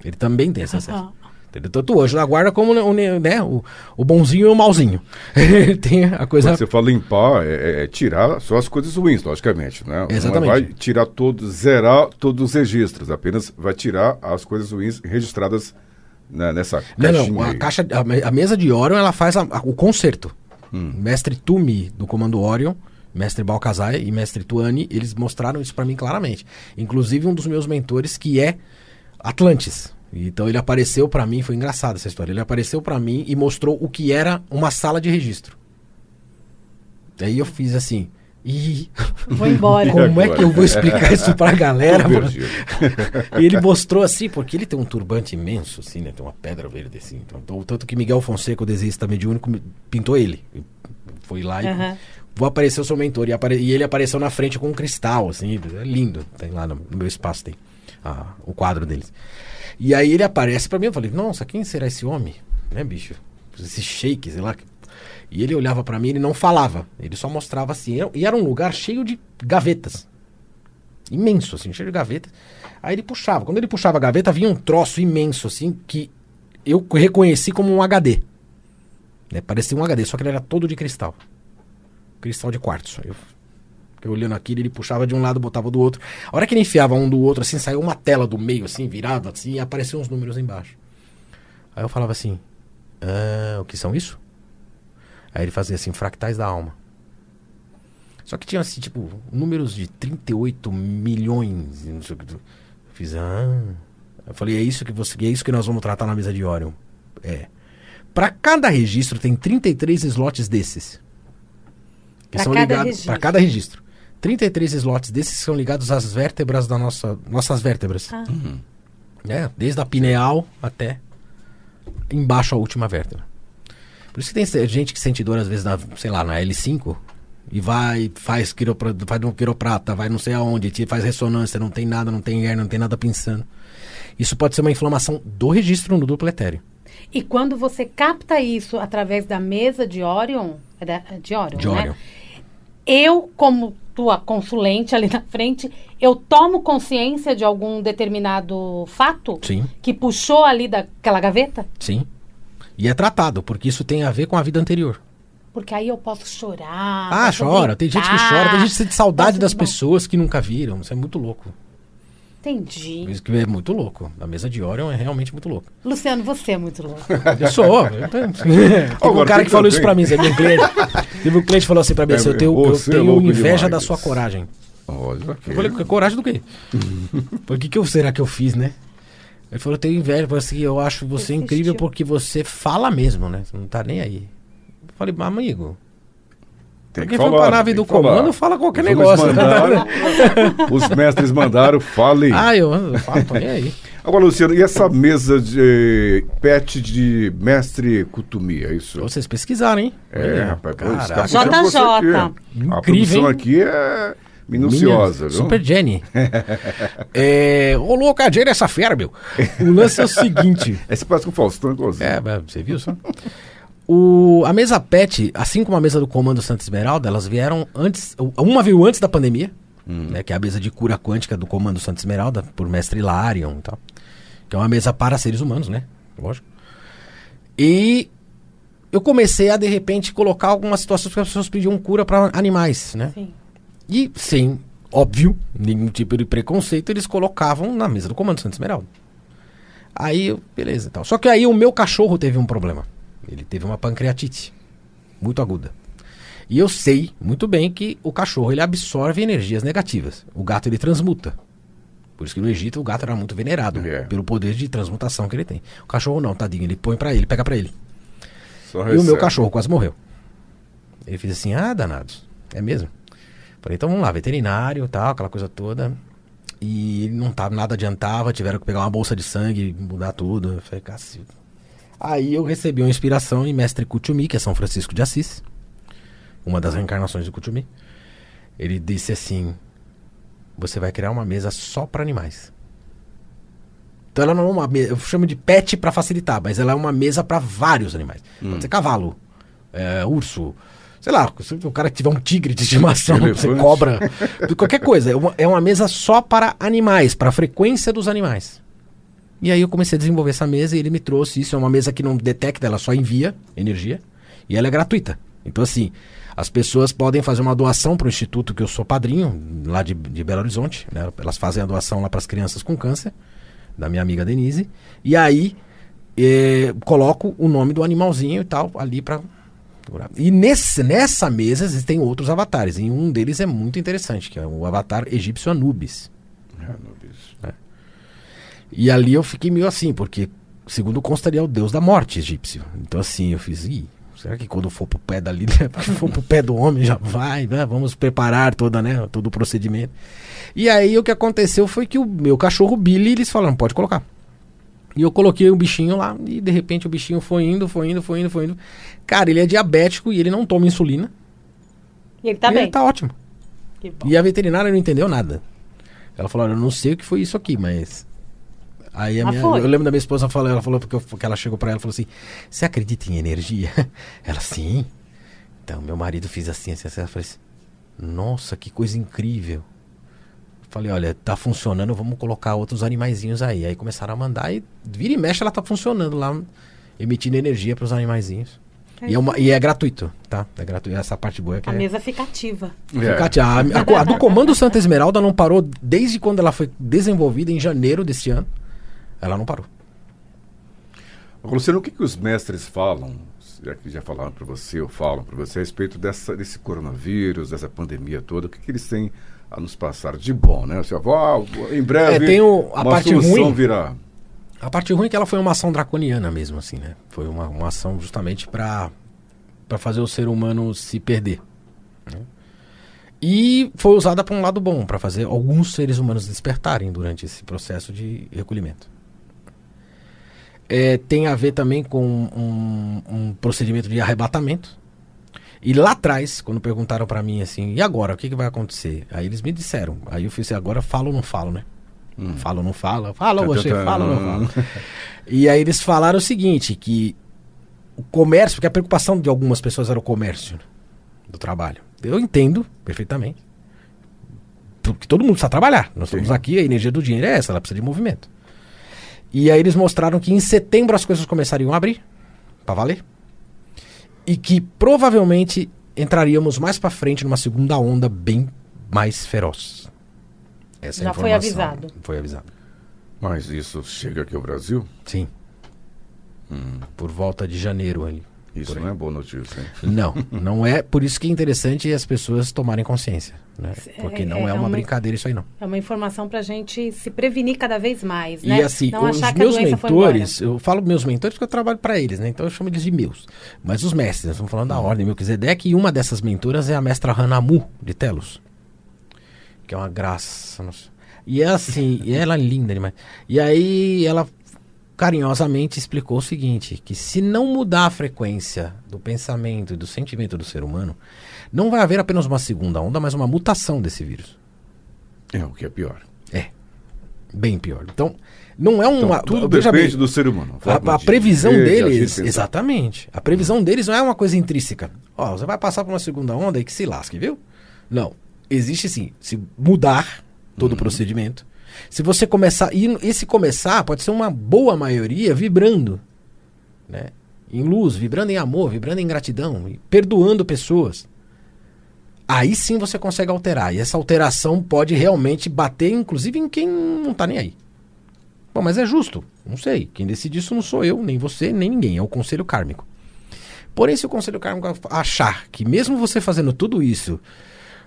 Ele também tem esse acesso. Tanto o anjo da guarda como né, o, o bonzinho e o malzinho. [LAUGHS] Tem a coisa. Quando você fala limpar, é, é tirar só as coisas ruins, logicamente, né? Exatamente. Não vai tirar todos, zerar todos os registros, apenas vai tirar as coisas ruins registradas né, nessa Não, caixinha não, a aí. caixa, a, a mesa de Orion, ela faz a- a- o concerto. Mestre Tumi, do comando Orion, mestre Balcazar e mestre Tuani, eles mostraram isso pra mim claramente. Inclusive um dos meus mentores, que é Atlantis. Então ele apareceu pra mim, foi engraçado essa história. Ele apareceu pra mim e mostrou o que era uma sala de registro. Aí eu fiz assim, ih, Vou embora. [LAUGHS] como é que eu vou explicar isso pra galera? [LAUGHS] E ele mostrou assim, porque ele tem um turbante imenso, assim, né? Tem uma pedra verde assim. Então, então, tanto que Miguel Fonseca, o desenhista mediúnico, me- pintou ele. Foi lá e Aham. vou aparecer o seu mentor. E, apare- e ele apareceu na frente com um cristal, assim. É lindo. Tem lá no, no meu espaço, tem ah, o quadro deles. E aí ele aparece pra mim, eu falei, nossa, quem será esse homem? Né, bicho? Esse shake, sei lá. E ele olhava pra mim, ele não falava. Ele só mostrava assim. E era um lugar cheio de gavetas imenso, assim, cheio de gavetas. Aí ele puxava. Quando ele puxava a gaveta, vinha um troço imenso, assim, que eu reconheci como um HD. Né? Parecia um HD, só que ele era todo de cristal. Cristal de quartzo. Eu, eu olhando aquilo, ele puxava de um lado, botava do outro. A hora que ele enfiava um do outro, assim, saiu uma tela do meio, assim, virada, assim, e apareciam uns números embaixo. Aí eu falava assim, ah, o que são isso? Aí ele fazia assim, fractais da alma. Só que tinha assim, tipo, números de 38 milhões. Não sei o que. Eu fiz, ah. Eu falei, é isso que você. É isso que nós vamos tratar na mesa de Orion. É. Pra cada registro tem 33 slots desses. Que Pra são ligados. Pra cada registro. 33 slots desses são ligados às vértebras da nossa. Nossas vértebras. Ah. É, desde a pineal até embaixo a última vértebra. Por isso que tem gente que sente dor às vezes na, sei lá, na L5 e vai, faz, quiropra, faz um quiroprata, vai não sei aonde, te faz ressonância, não tem nada, não tem hernia, não tem nada pensando. Isso pode ser uma inflamação do registro no duplo etéreo. E quando você capta isso através da mesa de Orion, é de Orion, De né? Orion. Eu, como tua consulente ali na frente, eu tomo consciência de algum determinado fato Sim, que puxou ali daquela gaveta? sim. E é tratado, porque isso tem a ver com a vida anterior. Porque aí eu posso chorar. Ah, posso chora. Tem gente que chora, tem gente que sente saudade das pessoas que nunca viram. Isso é muito louco. Entendi. Isso que é muito louco. A mesa de Orion é realmente muito louco. Luciano, você é muito louco. Eu sou. eu tenho- [LAUGHS] Teve um Agora, cara que falou isso pra mim, Zé, meu [LAUGHS] cliente. Teve um cliente que falou assim pra mim, É, assim, eu tenho, eu é tenho inveja demais. da sua coragem. Olha, ok. Eu falei, coragem do quê? [LAUGHS] Por que, que eu, será que eu fiz, né? Ele falou, eu tenho inveja, assim, eu acho você Persistiu. incrível porque você fala mesmo, né? Você não tá nem aí. Eu falei, mas amigo, Tem quem for pra nave do que falar. comando, fala qualquer Os negócio. mandaram, [LAUGHS] os mestres mandaram, fale. ah, eu, eu falo, tô nem aí. Agora, Luciano, e essa mesa de pet de mestre Kutumi, é isso? Vocês pesquisaram, hein? É, Olha, rapaz, JJ. aqui. A produção hein? aqui é minuciosa, Minha viu? Super Jenny. [LAUGHS] é, ô louco, a Jenny é essa fera, meu. O lance é o seguinte. [LAUGHS] Esse parece com o Faustão, inclusive. É, você viu só? O, a mesa PET, assim como a mesa do Comando Santa Esmeralda, elas vieram antes. Uma veio antes da pandemia, né, que é a mesa de cura quântica do Comando Santa Esmeralda, por mestre Larion e tal. Que é uma mesa para seres humanos, né? Lógico. E eu comecei a, de repente, colocar algumas situações que as pessoas pediam cura para animais, né? Sim. E, sem, óbvio, nenhum tipo de preconceito, eles colocavam na mesa do Comando Santa Esmeralda. Aí, beleza, tal. Só que aí o meu cachorro teve um problema. Ele teve uma pancreatite muito aguda. E eu sei muito bem que o cachorro ele absorve energias negativas. O gato ele transmuta. Por isso que no Egito o gato era muito venerado É. pelo poder de transmutação que ele tem. O cachorro não, tadinho, ele põe pra ele, pega pra ele. Só E o meu cachorro quase morreu. Ele fez assim, ah, danados. É mesmo? Falei, então vamos lá, veterinário tal, aquela coisa toda. E ele não tava, nada adiantava, tiveram que pegar uma bolsa de sangue, mudar tudo. Eu falei, cacete. Aí eu recebi uma inspiração em Mestre Kutumi, que é São Francisco de Assis, uma das reencarnações do Kutumi, ele disse assim: Você vai criar uma mesa só para animais. Então ela não é uma mesa, eu chamo de pet para facilitar, mas ela é uma mesa para vários animais. Pode ser cavalo, é, urso, sei lá, se o cara tiver um tigre de estimação, você cobra, qualquer coisa. É uma, é uma mesa só para animais, para a frequência dos animais. E aí eu comecei a desenvolver essa mesa e ele me trouxe isso. É uma mesa que não detecta, ela só envia energia e ela é gratuita. Então, assim, as pessoas podem fazer uma doação para o instituto que eu sou padrinho, lá de, de Belo Horizonte. né? Elas fazem a doação lá para as crianças com câncer, da minha amiga Denise. E aí eh, coloco o nome do animalzinho e tal ali para. E nesse, nessa mesa existem outros avatares. E um deles é muito interessante, que é o avatar egípcio Anubis. É, Anubis. E ali eu fiquei meio assim, porque, segundo consta, ele é o deus da morte egípcio. Então, assim, eu fiz, Ih, será que quando for pro pé dali, [LAUGHS] né, for pro pé do homem já vai, né? Vamos preparar toda, né, todo o procedimento. E aí o que aconteceu foi que o meu cachorro Billy, eles falaram, pode colocar. E eu coloquei o bichinho lá e de repente o bichinho foi indo, foi indo, foi indo, foi indo. Cara, ele é diabético e ele não toma insulina. E ele tá e bem. ele tá ótimo. E a veterinária não entendeu nada. Ela falou, olha, eu não sei o que foi isso aqui, mas. Aí a Mas minha, eu lembro da minha esposa falando, ela falou porque, eu- porque ela chegou pra ela e falou assim: Você acredita em energia? [LAUGHS] Ela, sim. Então, meu marido fez assim, assim, assim. Ela falou assim: Nossa, que coisa incrível. Falei, olha, tá funcionando, vamos colocar outros animaizinhos aí. Aí começaram a mandar e vira e mexe, ela tá funcionando lá, emitindo energia pros animaizinhos. E é, uma- e é gratuito, tá? É gratuito. Essa parte boa é que A é. mesa fica ativa. É. Cátia, a, a- a do Comando Santa Esmeralda não parou desde quando ela foi desenvolvida em janeiro deste ano. Ela não parou. Agora, Luciano, o que, que os mestres falam, já que já falaram para você ou falam para você a respeito dessa, desse coronavírus, dessa pandemia toda, o que, que eles têm a nos passar de bom, né? Você fala, ah, em breve É, tem o- a uma parte ruim. virá. A parte ruim é que ela foi uma ação draconiana mesmo, assim, né? Foi uma, uma ação justamente para fazer o ser humano se perder. né? E foi usada para um lado bom, para fazer alguns seres humanos despertarem durante esse processo de recolhimento. É, tem a ver também com um, um procedimento de arrebatamento. E lá atrás, quando perguntaram para mim assim, e agora, o que, que vai acontecer? Aí eles me disseram. Aí eu fiz assim, agora falo ou não falo, né? Falo ou não falo? Fala Tá, você, fala ou não fala? E aí eles falaram o seguinte, que o comércio, porque a preocupação de algumas pessoas era o comércio do trabalho. Eu entendo perfeitamente. Porque todo mundo precisa trabalhar. Nós Sim. estamos aqui, a energia do dinheiro é essa, ela precisa de movimento. E aí eles mostraram que em setembro as coisas começariam a abrir, pra valer. E que provavelmente entraríamos mais pra frente numa segunda onda bem mais feroz. Essa é a Já foi informação. avisado. Foi avisado. Mas isso chega aqui ao Brasil? Sim. Por volta de janeiro ali. Isso não é boa notícia, hein? Não, não é. Por isso que é interessante as pessoas tomarem consciência. Né? Porque É- não é é, uma uma- brincadeira isso aí, não. É uma informação pra gente se prevenir cada vez mais, né? E assim, Não os a meus mentores, eu falo meus mentores porque eu trabalho para eles, né? Então eu chamo eles de meus. Mas os mestres, nós estamos falando da ordem Melquisedeque, e uma dessas mentoras é a mestra Hanamu, de Telos. Que é uma graça. nossa. E é assim, e ela é linda demais. E aí ela carinhosamente explicou o seguinte: que se não mudar a frequência do pensamento e do sentimento do ser humano, não vai haver apenas uma segunda onda, mas uma mutação desse vírus. É o que é pior. É. Bem pior. Então, não é Então, uma. tudo veja depende bem, do ser humano. a, a de previsão de deles, pensar. exatamente. A previsão deles não é uma coisa intrínseca. Ó, você vai passar por uma segunda onda e que se lasque, viu? Não. Existe sim. Se mudar todo Uhum. o procedimento. Se você começar. E esse começar pode ser uma boa maioria vibrando. Né? Em luz, vibrando em amor, vibrando em gratidão, perdoando pessoas. Aí sim você consegue alterar. E essa alteração pode realmente bater, inclusive, em quem não tá nem aí. Bom, mas é justo. Não sei. Quem decide isso não sou eu, nem você, nem ninguém. É o conselho kármico. Porém, se o conselho kármico achar que mesmo você fazendo tudo isso,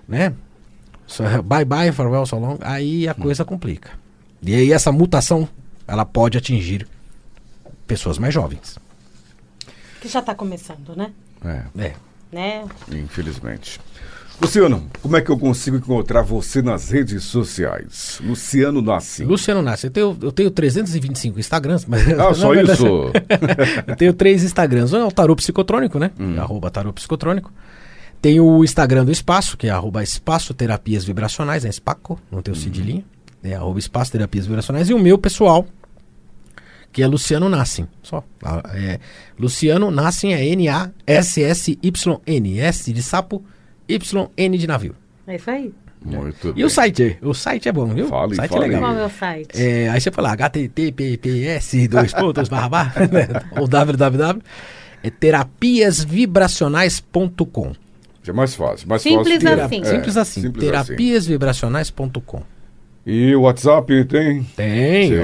né? So- Bye bye, farewell, so long, aí a coisa complica. E aí essa mutação, ela pode atingir pessoas mais jovens. Que já tá começando, né? É, É. né? infelizmente. Luciano, como é que eu consigo encontrar você nas redes sociais? Luciano Nassi. Luciano Nassi, eu tenho, eu tenho 325 Instagrams, mas. Ah, [LAUGHS] só verdade- isso? [LAUGHS] eu tenho três Instagrams. Um é o Tarô Psicotrônico, né? Arroba Tarô Psicotrônico. Tem o Instagram do Espaço, que é arroba Espaço Terapias Vibracionais, é Spaco, não tem o cedilhinho. É arroba Espaço Terapias Vibracionais. E o meu pessoal, que é Luciano Nassim. Só. Ah, É, Luciano Nassim é N-A-S-S-Y-N. S de sapo, Y-N de navio. É isso aí. Muito E bem. o site? O site é bom, viu? Fale, o site fale. é legal. Qual é o meu site? É, aí você fala https dois pontos barra barra [LAUGHS] né? ou www é terapiasvibracionais.com É mais fácil. Mais Simples fácil. assim. É, simples assim simples assim. terapiasvibracionais.com E o WhatsApp tem? tem Sim,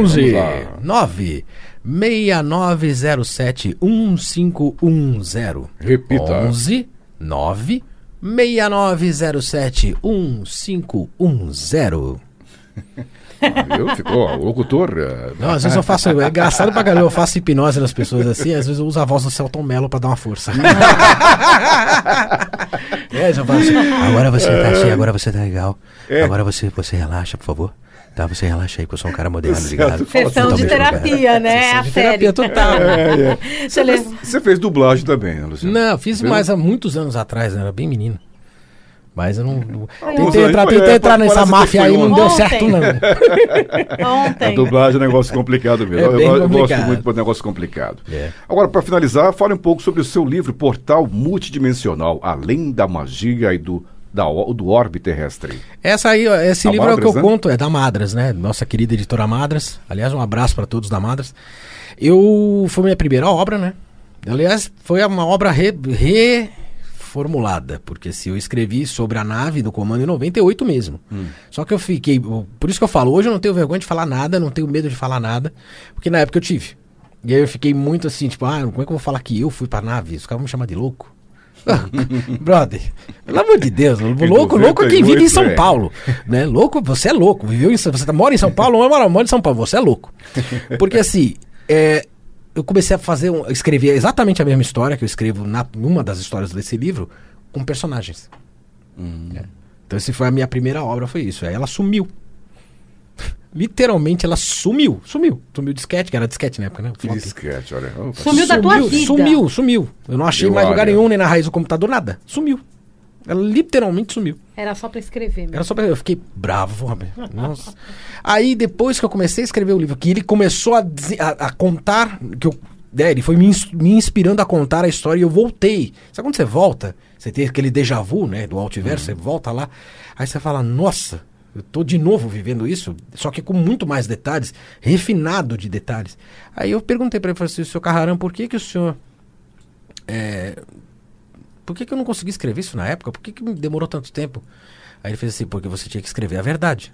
11 vamos lá. 9 6907 1510 Repita. 11 9 6907 1510 Viu? Ficou o locutor. é, Não, às vezes eu faço. É engraçado pra caramba, eu faço hipnose nas pessoas assim, às vezes eu uso a voz do Celton Mello pra dar uma força. [LAUGHS] é, já falo assim, agora você tá assim, agora você tá legal. É. Agora você, você relaxa, por favor. Tá, você relaxa aí, que eu sou um cara moderno, Exato. ligado? Fala Sessão de terapia, né? Sessão a de terapia total. É, é. Eu ler. Você fez dublagem também, né, Luciano? Não, fiz Viu? mais há muitos anos atrás, né? era bem menino. Mas eu não. não- Tentei entrar, tentei é, entrar nessa máfia aí, não ontem. deu certo, não. [LAUGHS] A Ontem. dublagem é um negócio complicado mesmo. É eu, eu gosto complicado. muito de negócio complicado. É. Agora, para finalizar, fale um pouco sobre o seu livro Portal Multidimensional, Além da Magia e do, da, o- do Orbe Terrestre. Essa aí, esse A livro é o que Madras, eu né? conto, é da Madras, né? Nossa querida editora Madras. Aliás, um abraço para todos da Madras. Eu foi minha primeira obra, né? Aliás, foi uma obra re- reformulada, porque se eu escrevi sobre a nave do comando em 98 mesmo. Só que eu fiquei, por isso que eu falo, hoje eu não tenho vergonha de falar nada, não tenho medo de falar nada, porque na época eu tive. E aí eu fiquei muito assim, tipo, ah, como é que eu vou falar que eu fui pra nave? Os caras vão me chamar de louco. [LAUGHS] Brother, pelo amor de Deus, louco, louco é quem vive em São 98, é. Paulo, né? Louco, você é louco, viveu em São, você mora em São Paulo, não mora, mora em São Paulo, você é louco. [LAUGHS] Porque assim, é, eu comecei a fazer, um, escrever exatamente a mesma história que eu escrevo na numa das histórias desse livro com personagens. É. Então essa foi a minha primeira obra, foi isso. Aí ela sumiu. [LAUGHS] Literalmente ela sumiu, sumiu. Sumiu disquete, que era disquete na época, né? Disquete, olha. Opa. Sumiu da tua vida. Sumiu, sumiu. Eu não achei Deu mais lugar nenhum, nem na raiz do computador, nada. Sumiu. Ela literalmente sumiu. Era só pra escrever mesmo. Era só pra... Eu fiquei bravo. Nossa. Aí depois que eu comecei a escrever o livro, que ele começou a, a- a contar, que eu, é, ele foi me, ins- me inspirando a contar a história e eu voltei. Sabe quando você volta? Você tem aquele déjà vu, né, do altiverso, você volta lá, aí você fala, nossa, eu tô de novo vivendo isso, só que com muito mais detalhes, refinado de detalhes. Aí eu perguntei pra ele, falei assim, senhor Carrarão, por que que o senhor... é, por que, que eu não consegui escrever isso na época? Por que, que me demorou tanto tempo? Aí ele fez assim, porque você tinha que escrever a verdade.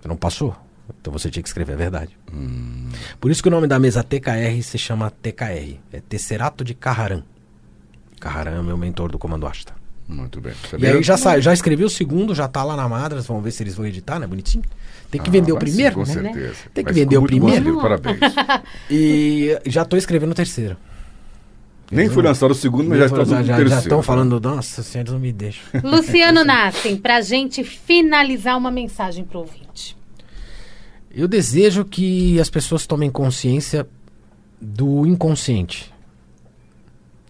Você não passou? Então você tinha que escrever a verdade. Por isso que o nome da mesa TKR se chama TKR. É Tesserato de Carraran. Carraran é meu mentor do Comando Asta. Muito bem. E aí já saiu, já escrevi o segundo, já tá lá na Madras, vamos ver se eles vão editar, né? Bonitinho. Tem que Ah, vender o vai sim, primeiro, com né? certeza. Tem que Mas vender o primeiro. Parabéns. [LAUGHS] E já tô escrevendo o terceiro. Nem foi lançado o segundo, mas já está já, no já, terceiro. estão né? falando, nossa senhora, não me deixam. [LAUGHS] Luciano Nassim, pra gente finalizar uma mensagem pro ouvinte. Eu desejo que as pessoas tomem consciência do inconsciente,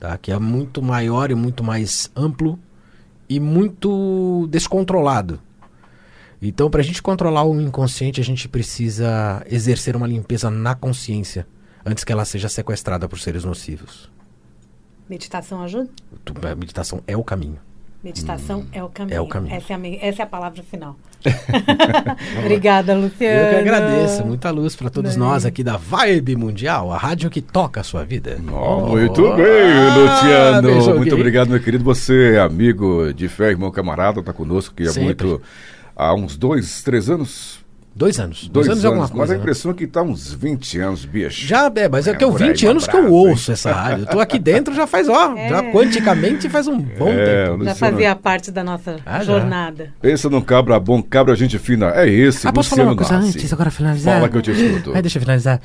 tá? que é muito maior e muito mais amplo e muito descontrolado. Então, para a gente controlar o inconsciente, a gente precisa exercer uma limpeza na consciência antes que ela seja sequestrada por seres nocivos. Meditação ajuda? A meditação é o caminho. Meditação é o caminho. é o caminho. Essa é a, essa é a palavra final. [LAUGHS] [LAUGHS] Obrigada, Luciano. Eu que agradeço. Muita luz para todos Bem. nós aqui da Vibe Mundial, a rádio que toca a sua vida. Ó, muito Oh. bem, Ah, Luciano. beijo, muito obrigado, meu querido. Você, amigo de fé, irmão camarada, tá conosco aqui há muito. Há uns dois, três anos? Dois anos. Dois, anos, é alguma Mas coisa. a né? impressão é que tá uns 20 anos, bicho. Já é, mas é, É, que eu aí, 20 anos que eu ouço essa rádio. Eu tô aqui dentro já faz, ó, É. já quanticamente faz um bom É, tempo. Já fazia parte da nossa Ah, já. jornada. Pensa num cabra bom, cabra gente fina. É esse, Ah, posso falar uma coisa Nassi. antes, agora finalizar? Fala que eu te escuto. Aí deixa eu finalizar.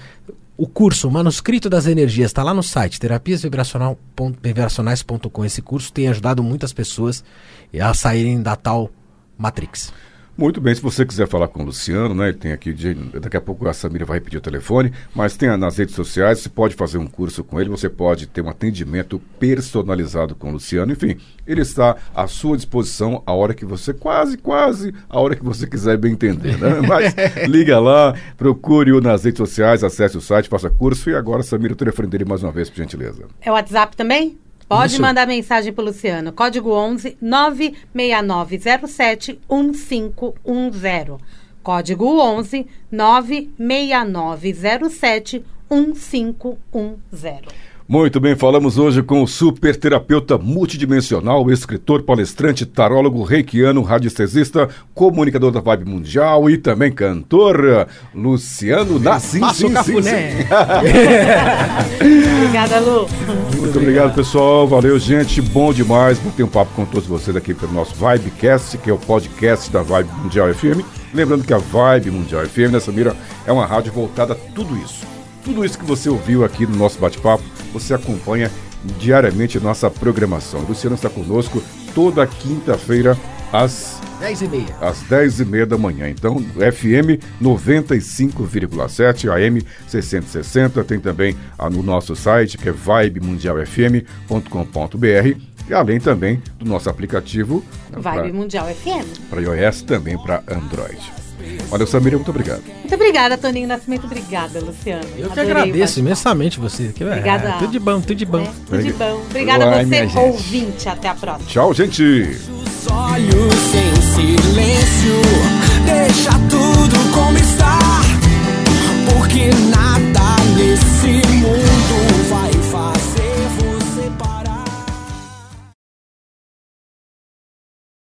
O curso Manuscrito das Energias está lá no site terapiasvibracional.vibracionais.com. Esse curso tem ajudado muitas pessoas a saírem da tal Matrix. Muito bem, se você quiser falar com o Luciano, né? Ele tem aqui, de- daqui a pouco a Samira vai repetir o telefone, mas tem nas redes sociais, você pode fazer um curso com ele, você pode ter um atendimento personalizado com o Luciano, enfim, ele está à sua disposição a hora que você, quase, quase, a hora que você quiser bem entender, né? [LAUGHS] Mas liga lá, procure-o nas redes sociais, acesse o site, faça curso e agora, Samira, o telefone dele mais uma vez, por gentileza. É o WhatsApp também? Pode Isso. mandar mensagem pro Luciano. Código 11 96907 1510. Código 11 96907 1510. Muito bem, falamos hoje com o super terapeuta multidimensional, escritor, palestrante, tarólogo, reikiano, radiestesista, comunicador da Vibe Mundial e também cantor, Luciano Nassim. Passa o sim, sim, sim. [LAUGHS] Obrigada, Lu. Muito obrigado, pessoal. Valeu, gente. Bom demais bater um papo com todos vocês aqui pelo nosso Vibecast, que é o podcast da Vibe Mundial FM. Lembrando que a Vibe Mundial FM, nessa mira, é uma rádio voltada a tudo isso. Tudo isso que você ouviu aqui no nosso bate-papo, você acompanha diariamente nossa programação. O Luciano está conosco toda quinta-feira às 10 e meia. às 10h30 da manhã. Então, FM 95,7, AM 660, tem também ah, no nosso site, que é vibemundialfm.com.br, e além também do nosso aplicativo Vibe Mundial FM. para iOS, também para Android. Olha, Samira, muito obrigado. Muito obrigada, Toninho Nascimento. Obrigada, Luciano. Eu que agradeço imensamente você. É, obrigada. É, tudo de bom, tudo de bom. É, tudo de bom. Obrigada a você, ouvinte. Até a próxima. Tchau, gente. Os olhos em silêncio, deixa tudo como está, porque nada nesse mundo.